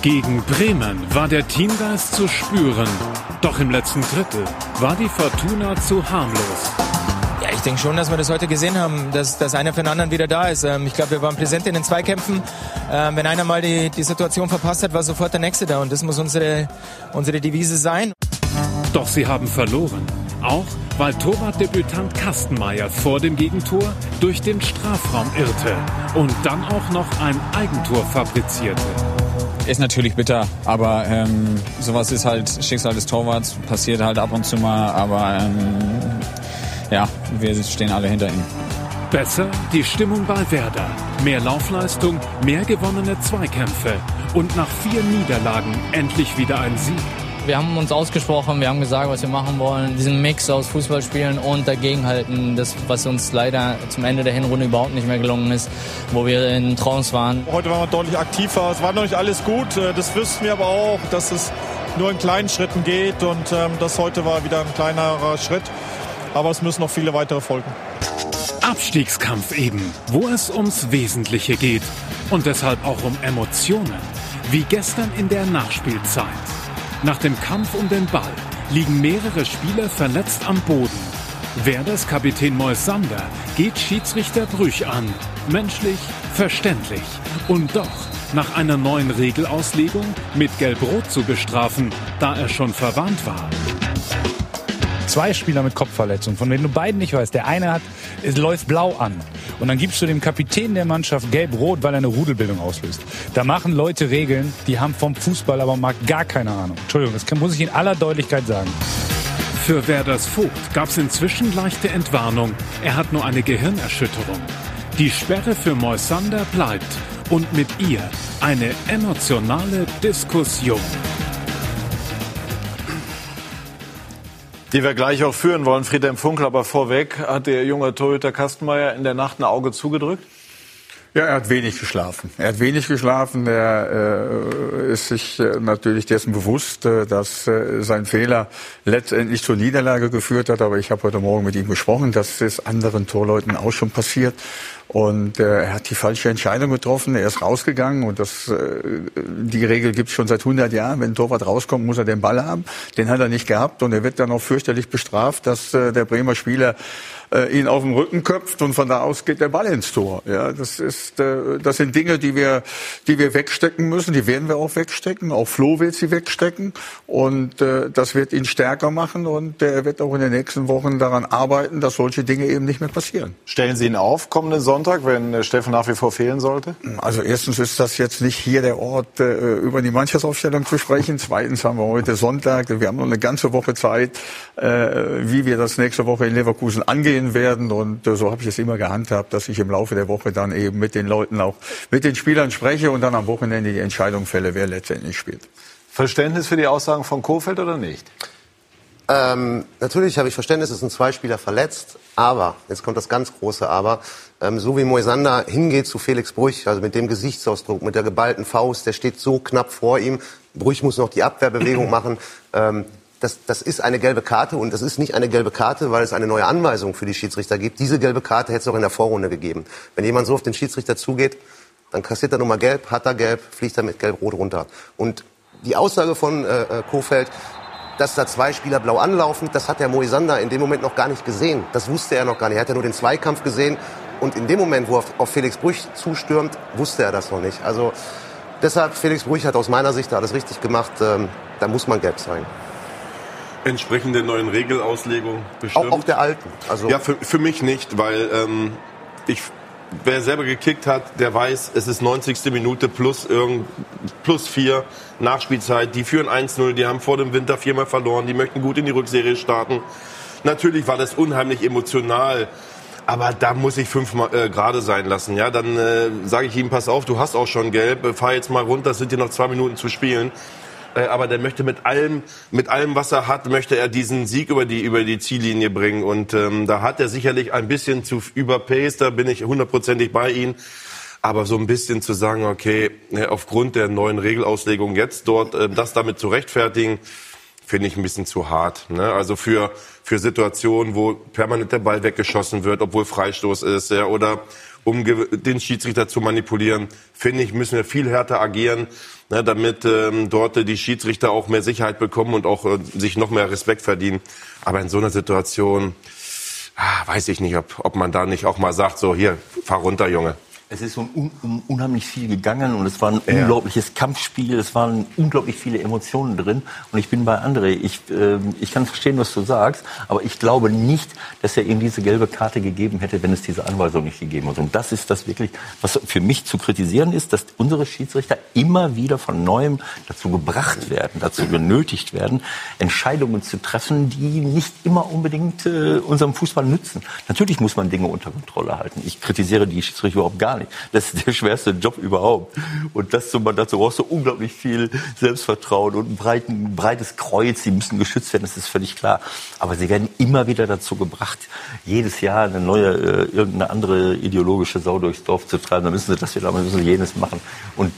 Gegen Bremen war der Teamgeist zu spüren, doch im letzten Drittel war die Fortuna zu harmlos. Ich denke schon, dass wir das heute gesehen haben, dass, dass einer für den anderen wieder da ist. Ähm, ich glaube, wir waren präsent in den Zweikämpfen. Ähm, wenn einer mal die, die Situation verpasst hat, war sofort der Nächste da. Und das muss unsere, unsere Devise sein. Doch sie haben verloren. Auch weil Torwartdebütant Kastenmeier vor dem Gegentor durch den Strafraum irrte und dann auch noch ein Eigentor fabrizierte. Ist natürlich bitter, aber ähm, sowas ist halt Schicksal des Torwarts, passiert halt ab und zu mal, aber ähm, ja, wir stehen alle hinter ihm. Besser die Stimmung bei Werder. Mehr Laufleistung, mehr gewonnene Zweikämpfe und nach vier Niederlagen endlich wieder ein Sieg. Wir haben uns ausgesprochen, wir haben gesagt, was wir machen wollen. Diesen Mix aus Fußballspielen und dagegenhalten, das, was uns leider zum Ende der Hinrunde überhaupt nicht mehr gelungen ist, wo wir in Trance waren. Heute waren wir deutlich aktiver. Es war noch nicht alles gut. Das wüssten wir aber auch, dass es nur in kleinen Schritten geht. Und ähm, das heute war wieder ein kleinerer Schritt. Aber es müssen noch viele weitere folgen. Abstiegskampf eben, wo es ums Wesentliche geht. Und deshalb auch um Emotionen. Wie gestern in der Nachspielzeit. Nach dem Kampf um den Ball liegen mehrere Spieler verletzt am Boden. Werders Kapitän Moisander geht Schiedsrichter Brüch an. Menschlich, verständlich. Und doch nach einer neuen Regelauslegung mit Gelb-Rot zu bestrafen, da er schon verwarnt war. Zwei Spieler mit Kopfverletzung, von denen du beiden nicht weißt. Der eine hat, es läuft blau an. Und dann gibst du dem Kapitän der Mannschaft gelb-rot, weil er eine Rudelbildung auslöst. Da machen Leute Regeln, die haben vom Fußball aber mal gar keine Ahnung. Entschuldigung, das muss ich in aller Deutlichkeit sagen. Für Werders Vogt gab es inzwischen leichte Entwarnung. Er hat nur eine Gehirnerschütterung. Die Sperre für Moisander bleibt und mit ihr eine emotionale Diskussion. Die wir gleich auch führen wollen, Friedhelm Funkel, aber vorweg, hat der junge Torhüter Kastenmeier in der Nacht ein Auge zugedrückt? Ja, er hat wenig geschlafen. Er hat wenig geschlafen. Er äh, ist sich äh, natürlich dessen bewusst, äh, dass äh, sein Fehler letztendlich zur Niederlage geführt hat. Aber ich habe heute Morgen mit ihm gesprochen. Das ist anderen Torleuten auch schon passiert. Und äh, er hat die falsche Entscheidung getroffen. Er ist rausgegangen und das, äh, die Regel gibt es schon seit 100 Jahren. Wenn ein Torwart rauskommt, muss er den Ball haben. Den hat er nicht gehabt und er wird dann auch fürchterlich bestraft, dass äh, der Bremer Spieler äh, ihn auf den Rücken köpft und von da aus geht der Ball ins Tor. Ja, das ist, äh, das sind Dinge, die wir, die wir wegstecken müssen. Die werden wir auch wegstecken. Auch Flo wird sie wegstecken und äh, das wird ihn stärker machen und er wird auch in den nächsten Wochen daran arbeiten, dass solche Dinge eben nicht mehr passieren. Stellen Sie ihn auf kommenden Sonntag, wenn äh, Steffen nach wie vor fehlen sollte? Also erstens ist das jetzt nicht hier der Ort, äh, über die Mannschaftsaufstellung zu sprechen. Zweitens haben wir heute Sonntag. Wir haben noch eine ganze Woche Zeit, äh, wie wir das nächste Woche in Leverkusen angehen werden. Und so habe ich es immer gehandhabt, dass ich im Laufe der Woche dann eben mit den Leuten auch, mit den Spielern spreche und dann am Wochenende die Entscheidung fälle, wer letztendlich spielt. Verständnis für die Aussagen von Kofeld oder nicht? Ähm, natürlich habe ich Verständnis, es sind zwei Spieler verletzt, aber, jetzt kommt das ganz große Aber, ähm, so wie Moisander hingeht zu Felix Brüch, also mit dem Gesichtsausdruck, mit der geballten Faust, der steht so knapp vor ihm, Brüch muss noch die Abwehrbewegung machen, ähm, das, das ist eine gelbe Karte und das ist nicht eine gelbe Karte, weil es eine neue Anweisung für die Schiedsrichter gibt. Diese gelbe Karte hätte es auch in der Vorrunde gegeben. Wenn jemand so auf den Schiedsrichter zugeht, dann kassiert er nochmal gelb, hat er gelb, fliegt er mit gelb-rot runter. Und die Aussage von äh, äh, Kofeld, dass da zwei Spieler blau anlaufen, das hat der Moisander in dem Moment noch gar nicht gesehen. Das wusste er noch gar nicht. Er hat ja nur den Zweikampf gesehen. Und in dem Moment, wo er auf Felix Brüch zustürmt, wusste er das noch nicht. Also deshalb, Felix Brüch hat aus meiner Sicht alles richtig gemacht. Ähm, da muss man gelb sein. Entsprechend der neuen Regelauslegung bestimmt. Auch, auch der alten. Also ja, für, für mich nicht, weil ähm, ich wer selber gekickt hat, der weiß, es ist 90. Minute plus irgend, plus vier Nachspielzeit. Die führen 1-0, die haben vor dem Winter viermal verloren, die möchten gut in die Rückserie starten. Natürlich war das unheimlich emotional. Aber da muss ich fünfmal äh, gerade sein lassen. Ja, dann äh, sage ich ihm: Pass auf, du hast auch schon gelb. Fahr jetzt mal runter. Es sind dir noch zwei Minuten zu spielen. Äh, aber der möchte mit allem, mit allem, was er hat, möchte er diesen Sieg über die, über die Ziellinie bringen. Und ähm, da hat er sicherlich ein bisschen zu überpaced, da bin ich hundertprozentig bei ihm. Aber so ein bisschen zu sagen, okay, äh, aufgrund der neuen Regelauslegung jetzt dort äh, das damit zu rechtfertigen, finde ich ein bisschen zu hart. Ne? Also für, für Situationen, wo permanent der Ball weggeschossen wird, obwohl Freistoß ist, ja, oder um den Schiedsrichter zu manipulieren, finde ich, müssen wir viel härter agieren, ne, damit ähm, dort die Schiedsrichter auch mehr Sicherheit bekommen und auch äh, sich noch mehr Respekt verdienen. Aber in so einer Situation ah, weiß ich nicht, ob, ob man da nicht auch mal sagt, so hier, fahr runter, Junge es ist so un, un, unheimlich viel gegangen und es war ein ja. unglaubliches Kampfspiel, es waren unglaublich viele Emotionen drin und ich bin bei André. Ich, äh, ich kann verstehen, was du sagst, aber ich glaube nicht, dass er ihm diese gelbe Karte gegeben hätte, wenn es diese Anweisung nicht gegeben hätte. Und das ist das wirklich, was für mich zu kritisieren ist, dass unsere Schiedsrichter immer wieder von neuem dazu gebracht werden, dazu genötigt werden, Entscheidungen zu treffen, die nicht immer unbedingt äh, unserem Fußball nützen. Natürlich muss man Dinge unter Kontrolle halten. Ich kritisiere die Schiedsrichter überhaupt gar nicht nicht. Das ist der schwerste Job überhaupt. Und das, dazu brauchst du unglaublich viel Selbstvertrauen und ein, breiten, breites Kreuz. Sie müssen geschützt werden, das ist völlig klar. Aber sie werden immer wieder dazu gebracht, jedes Jahr eine neue, äh, irgendeine andere ideologische Sau durchs Dorf zu treiben. Dann müssen sie das wieder, dann müssen sie jenes machen. Und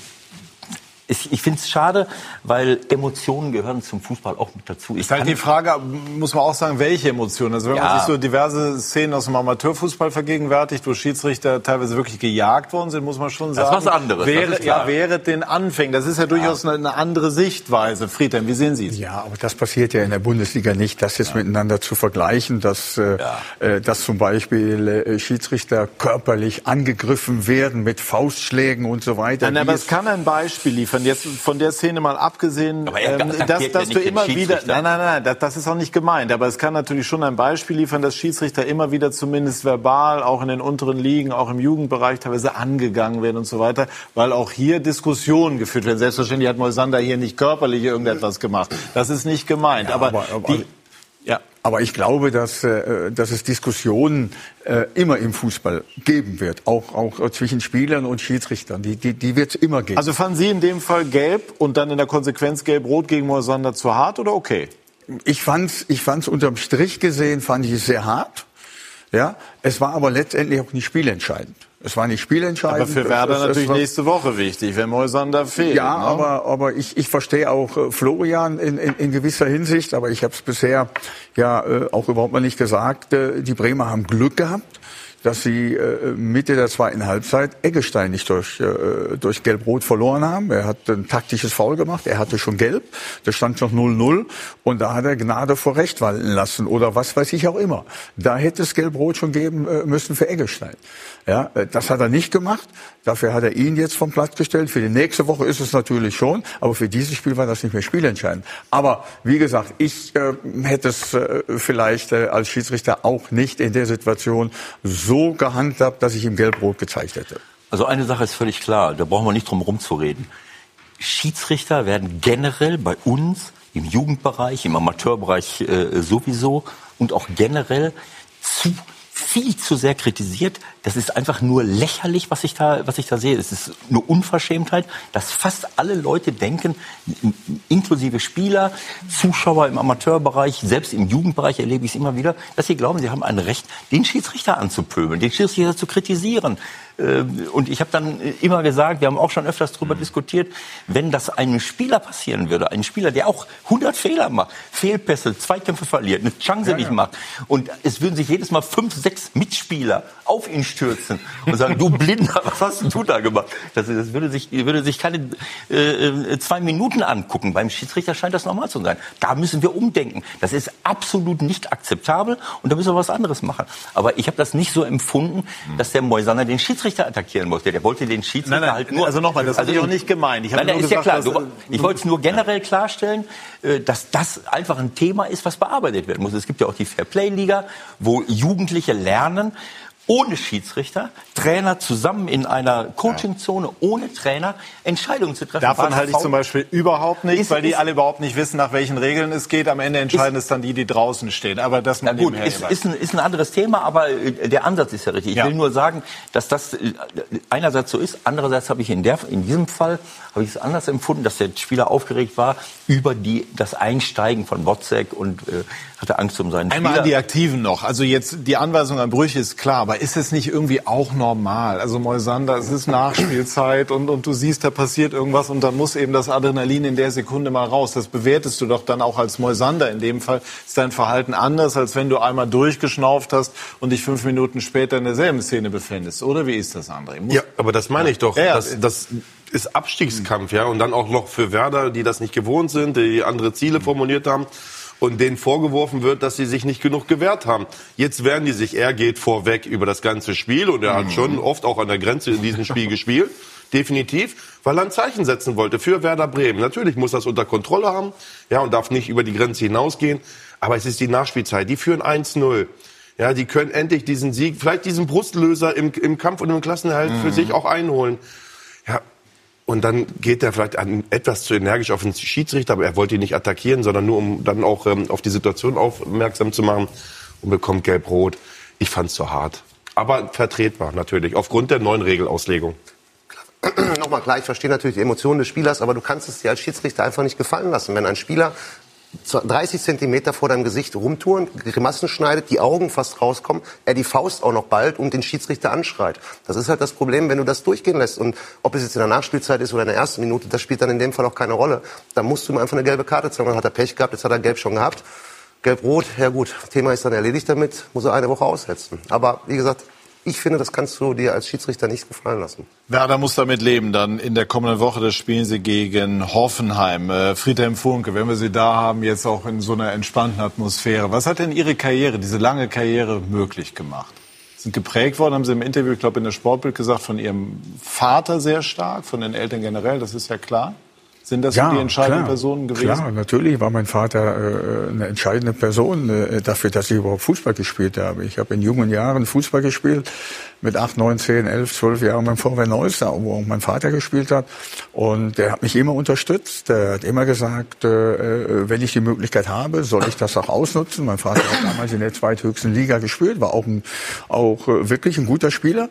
ich, ich finde es schade, weil Emotionen gehören zum Fußball auch mit dazu. Ich ist halt die Frage, muss man auch sagen, welche Emotionen? Also wenn ja. man sich so diverse Szenen aus dem Amateurfußball vergegenwärtigt, wo Schiedsrichter teilweise wirklich gejagt worden sind, muss man schon sagen. Das ist was anderes. Wäre, ja, wäre den Anfängen. Das ist ja durchaus ja. Eine, eine, andere Sichtweise. Friedhelm, wie sehen Sie es? Ja, aber das passiert ja in der Bundesliga nicht, das jetzt ja. miteinander zu vergleichen, dass, äh, äh, dass zum Beispiel äh, Schiedsrichter körperlich angegriffen werden mit Faustschlägen und so weiter. Nein, aber es kann ein Beispiel liefern liefern. Jetzt von der Szene mal abgesehen, ähm, dass, dass du immer wieder, nein, nein, nein, das, das ist auch nicht gemeint. Aber es kann natürlich schon ein Beispiel liefern, dass Schiedsrichter immer wieder zumindest verbal, auch in den unteren Ligen, auch im Jugendbereich teilweise angegangen werden und so weiter, weil auch hier Diskussionen geführt werden. Selbstverständlich hat Moisander hier nicht körperlich irgendetwas gemacht. Das ist nicht gemeint. Ja, aber, aber, aber die, ja. Aber ich glaube, dass, äh, dass es Diskussionen äh, immer im Fußball geben wird, auch, auch zwischen Spielern und Schiedsrichtern. Die, die, die wird es immer geben. Also fanden Sie in dem Fall gelb und dann in der Konsequenz gelb-rot gegen Moisander zu hart oder okay? Ich fand's, ich fand's unterm Strich gesehen, fand ich es sehr hart. Ja, es war aber letztendlich auch nicht spielentscheidend. Es war nicht spielentscheidend. Aber für Werder es, natürlich war, nächste Woche wichtig, wenn Moisander fehlt. Ja, ne? aber, aber ich, ich verstehe auch äh, Florian in, in, in gewisser Hinsicht, aber ich habe es bisher ja äh, auch überhaupt mal nicht gesagt. Äh, die Bremer haben Glück gehabt dass sie äh, Mitte der zweiten Halbzeit Eggestein nicht durch, äh, durch Gelb-Rot verloren haben. Er hat ein taktisches Foul gemacht, er hatte schon Gelb, da stand noch 0-0 und da hat er Gnade vor Recht walten lassen oder was weiß ich auch immer. Da hätte es Gelb-Rot schon geben äh, müssen für Eggestein. Ja, äh, das hat er nicht gemacht. Dafür hat er ihn jetzt vom Platz gestellt. Für die nächste Woche ist es natürlich schon, aber für dieses Spiel war das nicht mehr spielentscheidend. Aber wie gesagt, ich äh, hätte es äh, vielleicht äh, als Schiedsrichter auch nicht in der Situation so gehandhabt, dass ich ihm gelb-rot gezeigt hätte. Also eine Sache ist völlig klar, da brauchen wir nicht drum rumzureden. Schiedsrichter werden generell bei uns im Jugendbereich, im Amateurbereich äh, sowieso und auch generell zu viel zu sehr kritisiert. Das ist einfach nur lächerlich, was ich da, was ich da sehe. Es ist eine Unverschämtheit, dass fast alle Leute denken, inklusive Spieler, Zuschauer im Amateurbereich, selbst im Jugendbereich erlebe ich es immer wieder, dass sie glauben, sie haben ein Recht, den Schiedsrichter anzupöbeln, den Schiedsrichter zu kritisieren. Ähm, und ich habe dann immer gesagt, wir haben auch schon öfters darüber diskutiert, wenn das einem Spieler passieren würde, ein Spieler, der auch 100 Fehler macht, Fehlpässe, Zweikämpfe verliert, eine Chance ja, nicht ja. macht und es würden sich jedes Mal fünf, sechs Mitspieler auf ihn stürzen und sagen, du Blinder, was hast du da gemacht? Das, das würde, sich, würde sich keine äh, äh, zwei Minuten angucken. Beim Schiedsrichter scheint das normal zu sein. Da müssen wir umdenken. Das ist absolut nicht akzeptabel und da müssen wir was anderes machen. Aber ich habe das nicht so empfunden, dass der Moisaner den Schiedsrichter Schiedsrichter attackieren wollte. Der wollte den Schiedsrichter nein, nein, halt nur. Also nochmal, das also habe ich auch nicht gemeint. Ich nein, nein, ist gesagt, ja klar. ich wollte es nur generell klarstellen, äh, dass das einfach ein Thema ist, was bearbeitet werden muss. Es gibt ja auch die Fair Play Liga, wo Jugendliche lernen, ohne Schiedsrichter, Trainer zusammen in einer Coachingzone ohne Trainer Entscheidungen zu treffen. Davon halte ich zum Beispiel überhaupt nichts, Ist- weil die ist- alle überhaupt nicht wissen, nach welchen Regeln es geht. Am Ende entscheiden es dann die, die draußen stehen. Aber das Na gut, ist, ist, ein, ist ein anderes Thema, aber äh, der Ansatz ist ja richtig. Ich Ja. will nur sagen, dass das äh, einerseits so ist, andererseits habe ich in, der, in diesem Fall habe ich es anders empfunden, dass der Spieler aufgeregt war über die, das Einsteigen von Wozzeck und äh, hatte Angst um seinen Einmal Spieler. an die Aktiven noch. Also jetzt die Anweisung an Brüche ist klar, aber ist es nicht irgendwie auch normal? Also Moisander, es ist Nachspielzeit und, und du siehst, da passiert irgendwas und dann muss eben das Adrenalin in der Sekunde mal raus. Das bewertest du doch dann auch als Moisander. In dem Fall ist dein Verhalten anders, als wenn du einmal durchgeschnauft hast und dich fünf Minuten später in derselben Szene befindest. Oder wie ist das, André? Muss- Ja, aber das meine ich doch. Ja, ja. Das, das ist Abstiegskampf, ja. Und dann auch noch für Werder, die das nicht gewohnt sind, die andere Ziele formuliert haben. Und denen vorgeworfen wird, dass sie sich nicht genug gewehrt haben. Jetzt werden die sich, er geht vorweg über das ganze Spiel und er hat schon oft auch an der Grenze in diesem Spiel gespielt. Definitiv, weil er ein Zeichen setzen wollte für Werder Bremen. Natürlich muss das unter Kontrolle haben, ja, und darf nicht über die Grenze hinausgehen. Aber es ist die Nachspielzeit. Die führen 1-0. Ja, die können endlich diesen Sieg, vielleicht diesen Brustlöser im, im Kampf und im Klassenerhalt für sich auch einholen. Und dann geht er vielleicht an, etwas zu energisch auf den Schiedsrichter, aber er wollte ihn nicht attackieren, sondern nur um dann auch ähm, auf die Situation aufmerksam zu machen und bekommt gelb-rot. Ich fand's zu hart. Aber vertretbar natürlich, aufgrund der neuen Regelauslegung. Nochmal klar, ich verstehe natürlich die Emotionen des Spielers, aber du kannst es dir als Schiedsrichter einfach nicht gefallen lassen. Wenn ein Spieler 30 Zentimeter vor deinem Gesicht rumtouren, Grimassen schneidet, die Augen fast rauskommen, er die Faust auch noch bald und den Schiedsrichter anschreit. Das ist halt das Problem, wenn du das durchgehen lässt. Und ob es jetzt in der Nachspielzeit ist oder in der ersten Minute, das spielt dann in dem Fall auch keine Rolle. Da musst du ihm einfach eine gelbe Karte zeigen. Dann hat er Pech gehabt, jetzt hat er gelb schon gehabt. Gelb-Rot, ja gut, Thema ist dann erledigt damit, muss er eine Woche aussetzen. Aber wie gesagt, ich finde, das kannst du dir als Schiedsrichter nicht gefallen lassen. Werder muss damit leben, dann in der kommenden Woche, das spielen sie gegen Hoffenheim. Äh, Friedhelm Funke, wenn wir sie da haben, jetzt auch in so einer entspannten Atmosphäre. Was hat denn Ihre Karriere, diese lange Karriere möglich gemacht? Sind geprägt worden, haben Sie im Interview, ich glaube in der Sportbild gesagt, von Ihrem Vater sehr stark, von den Eltern generell, das ist ja klar. Sind das so die entscheidenden klar, Personen gewesen? Klar, natürlich war mein Vater äh, eine entscheidende Person äh, dafür, dass ich überhaupt Fußball gespielt habe. Ich habe in jungen Jahren Fußball gespielt, mit 8, 9, 10, 11, 12 Jahren beim VW Neuss, wo auch mein Vater gespielt hat. Und der hat mich immer unterstützt. Der hat immer gesagt, äh, wenn ich die Möglichkeit habe, soll ich das auch ausnutzen. Mein Vater hat damals in der zweithöchsten Liga gespielt, war auch, ein, auch äh, wirklich ein guter Spieler.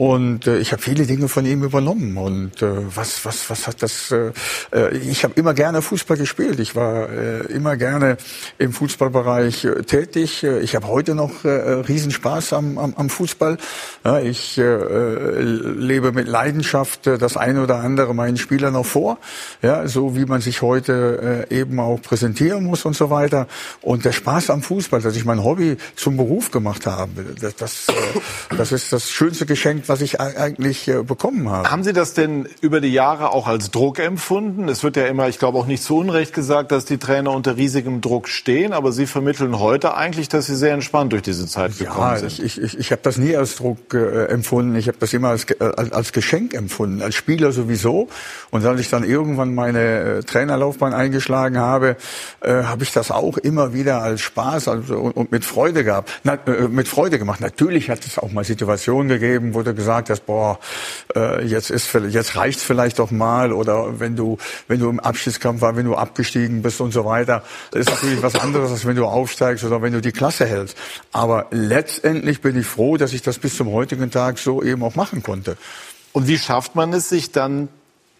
Und äh, ich habe viele Dinge von ihm übernommen. Und äh, was, was, was hat das? Äh, äh, ich habe immer gerne Fußball gespielt. Ich war äh, immer gerne im Fußballbereich äh, tätig. Äh, Ich habe heute noch äh, Riesenspaß am, am, am Fußball. Ja, ich äh, äh, lebe mit Leidenschaft äh, das eine oder andere meinen Spielern noch vor. Ja, so wie man sich heute äh, eben auch präsentieren muss und so weiter. Und der Spaß am Fußball, dass ich mein Hobby zum Beruf gemacht habe, das, das, äh, das ist das schönste Geschenk, was ich eigentlich äh, bekommen habe. Haben Sie das denn über die Jahre auch als Druck empfunden? Es wird ja immer, ich glaube auch nicht zu Unrecht gesagt, dass die Trainer unter riesigem Druck stehen, aber Sie vermitteln heute eigentlich, dass Sie sehr entspannt durch diese Zeit gekommen Ja, sind. ich, ich, ich, ich habe das nie als Druck äh, empfunden. Ich habe das immer als, äh, als, Geschenk empfunden, als Spieler sowieso. Und als ich dann irgendwann meine äh, Trainerlaufbahn eingeschlagen habe, äh, habe ich das auch immer wieder als Spaß also, und, und mit Freude gehabt, Na, äh, mit Freude gemacht. Natürlich hat es auch mal Situationen gegeben, wo du gesagt hast, boah, äh, jetzt ist jetzt reicht's vielleicht doch mal oder wenn du wenn du im Abschiedskampf war, wenn du abgestiegen bist und so weiter, das ist natürlich was anderes, als wenn du aufsteigst oder wenn du die Klasse hältst. Aber letztendlich bin ich froh, dass ich das bis zum heutigen Tag so eben auch machen konnte. Und wie schafft man es, sich dann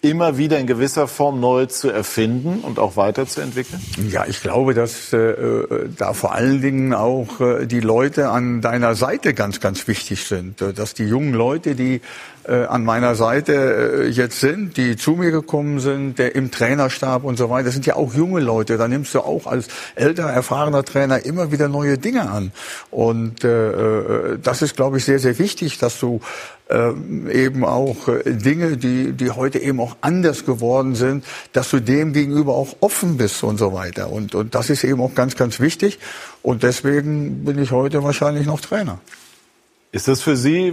immer wieder in gewisser Form neu zu erfinden und auch weiterzuentwickeln? Ja, ich glaube, dass äh, da vor allen Dingen auch äh, die Leute an deiner Seite ganz, ganz wichtig sind. Äh, Dass die jungen Leute, die äh, an meiner Seite äh, jetzt sind, die zu mir gekommen sind, der im Trainerstab und so weiter, das sind ja auch junge Leute. Da nimmst du auch als älter, erfahrener Trainer immer wieder neue Dinge an. Und äh, äh, das ist, glaube ich, sehr, sehr wichtig, dass du ähm, eben auch äh, Dinge, die, die heute eben auch anders geworden sind, dass du dem gegenüber auch offen bist und so weiter. Und, und das ist eben auch ganz, ganz wichtig. Und deswegen bin ich heute wahrscheinlich noch Trainer. Ist das für Sie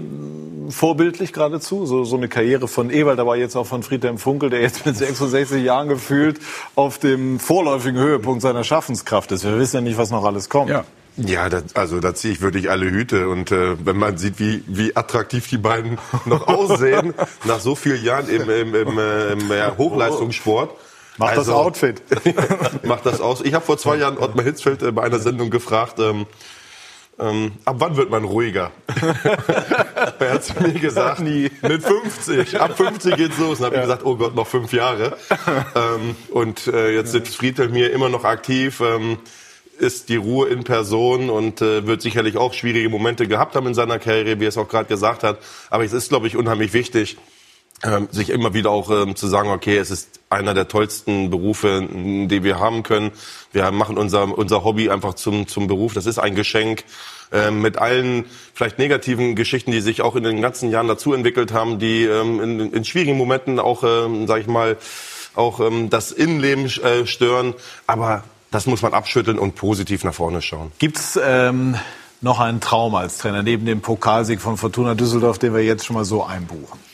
vorbildlich geradezu? So, so eine Karriere von Ewald, aber jetzt auch von Friedhelm Funkel, der jetzt mit 66 Jahren gefühlt auf dem vorläufigen Höhepunkt seiner Schaffenskraft ist. Wir wissen ja nicht, was noch alles kommt. Ja. Ja, das, also da ziehe ich wirklich alle Hüte. Und äh, wenn man sieht, wie, wie attraktiv die beiden noch aussehen, nach so vielen Jahren im, im, im, äh, im äh, Hochleistungssport. Macht das Outfit. macht das aus. Ich habe vor zwei Jahren Ottmar Hitzfeld äh, bei einer Sendung gefragt, ähm, ähm, ab wann wird man ruhiger? er hat zu mir gesagt, Nie. mit 50. Ab 50 geht's los. Und habe ja. ich gesagt, oh Gott, noch fünf Jahre. ähm, und äh, jetzt sitzt Friedel mir immer noch aktiv. Ähm, ist die Ruhe in Person und äh, wird sicherlich auch schwierige Momente gehabt haben in seiner Karriere, wie er es auch gerade gesagt hat. Aber es ist, glaube ich, unheimlich wichtig, ähm, sich immer wieder auch ähm, zu sagen, okay, es ist einer der tollsten Berufe, die wir haben können. Wir machen unser, unser Hobby einfach zum, zum Beruf. Das ist ein Geschenk ähm, mit allen vielleicht negativen Geschichten, die sich auch in den ganzen Jahren dazu entwickelt haben, die ähm, in, in schwierigen Momenten auch, ähm, sage ich mal, auch ähm, das Innenleben äh, stören. Aber das muss man abschütteln und positiv nach vorne schauen. Gibt's ähm, noch einen Traum als Trainer neben dem Pokalsieg von Fortuna Düsseldorf, den wir jetzt schon mal so einbuchen?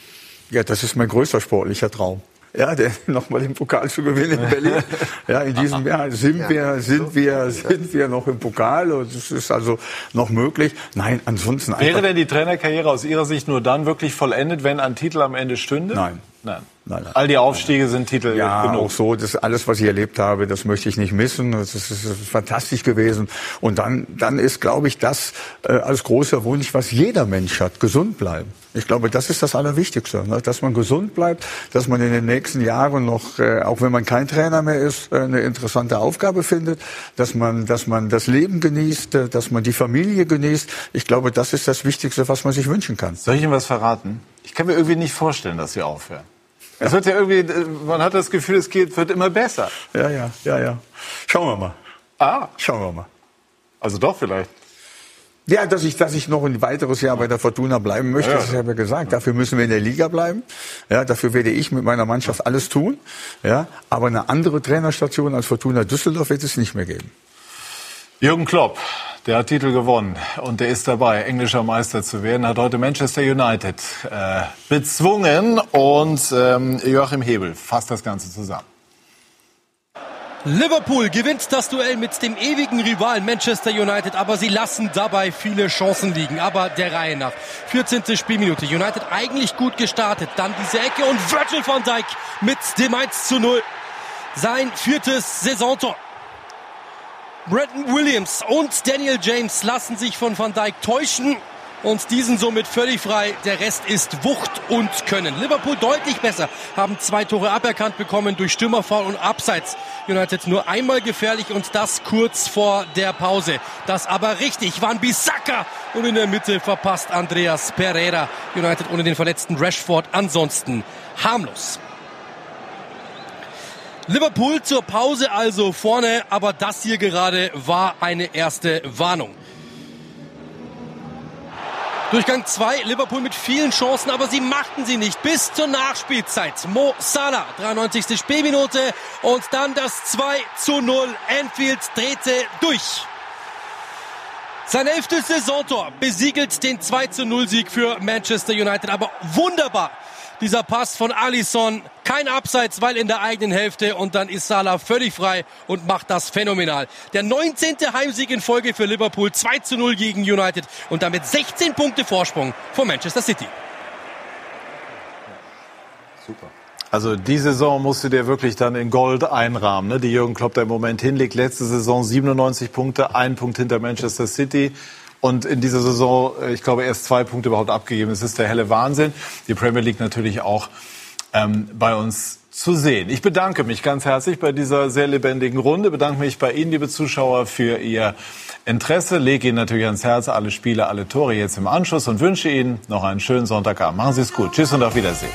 Ja, das ist mein größter sportlicher Traum. Ja, der nochmal den Pokal zu gewinnen in Berlin. Ja, in diesem Jahr sind wir, sind wir, sind wir noch im Pokal und es ist also noch möglich. Nein, ansonsten Wäre denn die Trainerkarriere aus Ihrer Sicht nur dann wirklich vollendet, wenn ein Titel am Ende stünde? Nein. Nein. Nein. All die Aufstiege sind Titel ja, genug. auch so. Das alles, was ich erlebt habe, das möchte ich nicht missen. Das ist, das ist fantastisch gewesen. Und dann, dann ist, glaube ich, das äh, als großer Wunsch, was jeder Mensch hat: gesund bleiben. Ich glaube, das ist das Allerwichtigste, ne? dass man gesund bleibt, dass man in den nächsten Jahren noch, äh, auch wenn man kein Trainer mehr ist, äh, eine interessante Aufgabe findet, dass man, dass man das Leben genießt, äh, dass man die Familie genießt. Ich glaube, das ist das Wichtigste, was man sich wünschen kann. Soll ich Ihnen was verraten? Ich kann mir irgendwie nicht vorstellen, dass Sie aufhören. Es wird ja irgendwie, man hat das Gefühl, es geht, wird immer besser. Ja, ja, ja, ja. Schauen wir mal. Ah. Schauen wir mal. Also doch vielleicht. Ja, dass ich, dass ich noch ein weiteres Jahr bei der Fortuna bleiben möchte, ja. das habe ich ja gesagt. Dafür müssen wir in der Liga bleiben. Ja, dafür werde ich mit meiner Mannschaft alles tun. Ja, aber eine andere Trainerstation als Fortuna Düsseldorf wird es nicht mehr geben. Jürgen Klopp, der hat Titel gewonnen und der ist dabei, englischer Meister zu werden, hat heute Manchester United äh, bezwungen und ähm, Joachim Hebel fasst das Ganze zusammen. Liverpool gewinnt das Duell mit dem ewigen Rivalen Manchester United, aber sie lassen dabei viele Chancen liegen. Aber der Reihe nach. 14. Spielminute. United eigentlich gut gestartet. Dann diese Ecke und Virgil van Dijk mit dem 1 zu 0. Sein viertes Saisontor. Bretton Williams und Daniel James lassen sich von Van Dijk täuschen und diesen somit völlig frei. Der Rest ist Wucht und Können. Liverpool deutlich besser, haben zwei Tore aberkannt bekommen durch Stürmerfall und Abseits. United nur einmal gefährlich und das kurz vor der Pause. Das aber richtig, Van Bissaka und in der Mitte verpasst Andreas Pereira. United ohne den verletzten Rashford ansonsten harmlos. Liverpool zur Pause also vorne, aber das hier gerade war eine erste Warnung. Durchgang 2, Liverpool mit vielen Chancen, aber sie machten sie nicht bis zur Nachspielzeit. Mo Salah, 93. Spielminute und dann das 2 zu 0. Enfield drehte durch. Sein elftes Saisontor besiegelt den 2 zu 0 Sieg für Manchester United, aber wunderbar dieser Pass von Alisson. Kein Abseits, weil in der eigenen Hälfte. Und dann ist Salah völlig frei und macht das phänomenal. Der 19. Heimsieg in Folge für Liverpool. 2 zu 0 gegen United. Und damit 16 Punkte Vorsprung vor Manchester City. Super. Also die Saison musste der wirklich dann in Gold einrahmen, ne? die Jürgen Klopp da im Moment hinlegt. Letzte Saison 97 Punkte, ein Punkt hinter Manchester City und in dieser Saison, äh, ich glaube, erst zwei Punkte überhaupt abgegeben. Es ist der helle Wahnsinn. Die Premier League natürlich auch ähm, bei uns zu sehen. Ich bedanke mich ganz herzlich bei dieser sehr lebendigen Runde, bedanke mich bei Ihnen, liebe Zuschauer, für Ihr Interesse, lege Ihnen natürlich ans Herz alle Spiele, alle Tore jetzt im Anschluss und wünsche Ihnen noch einen schönen Sonntagabend. Machen Sie es gut. Tschüss und auf Wiedersehen.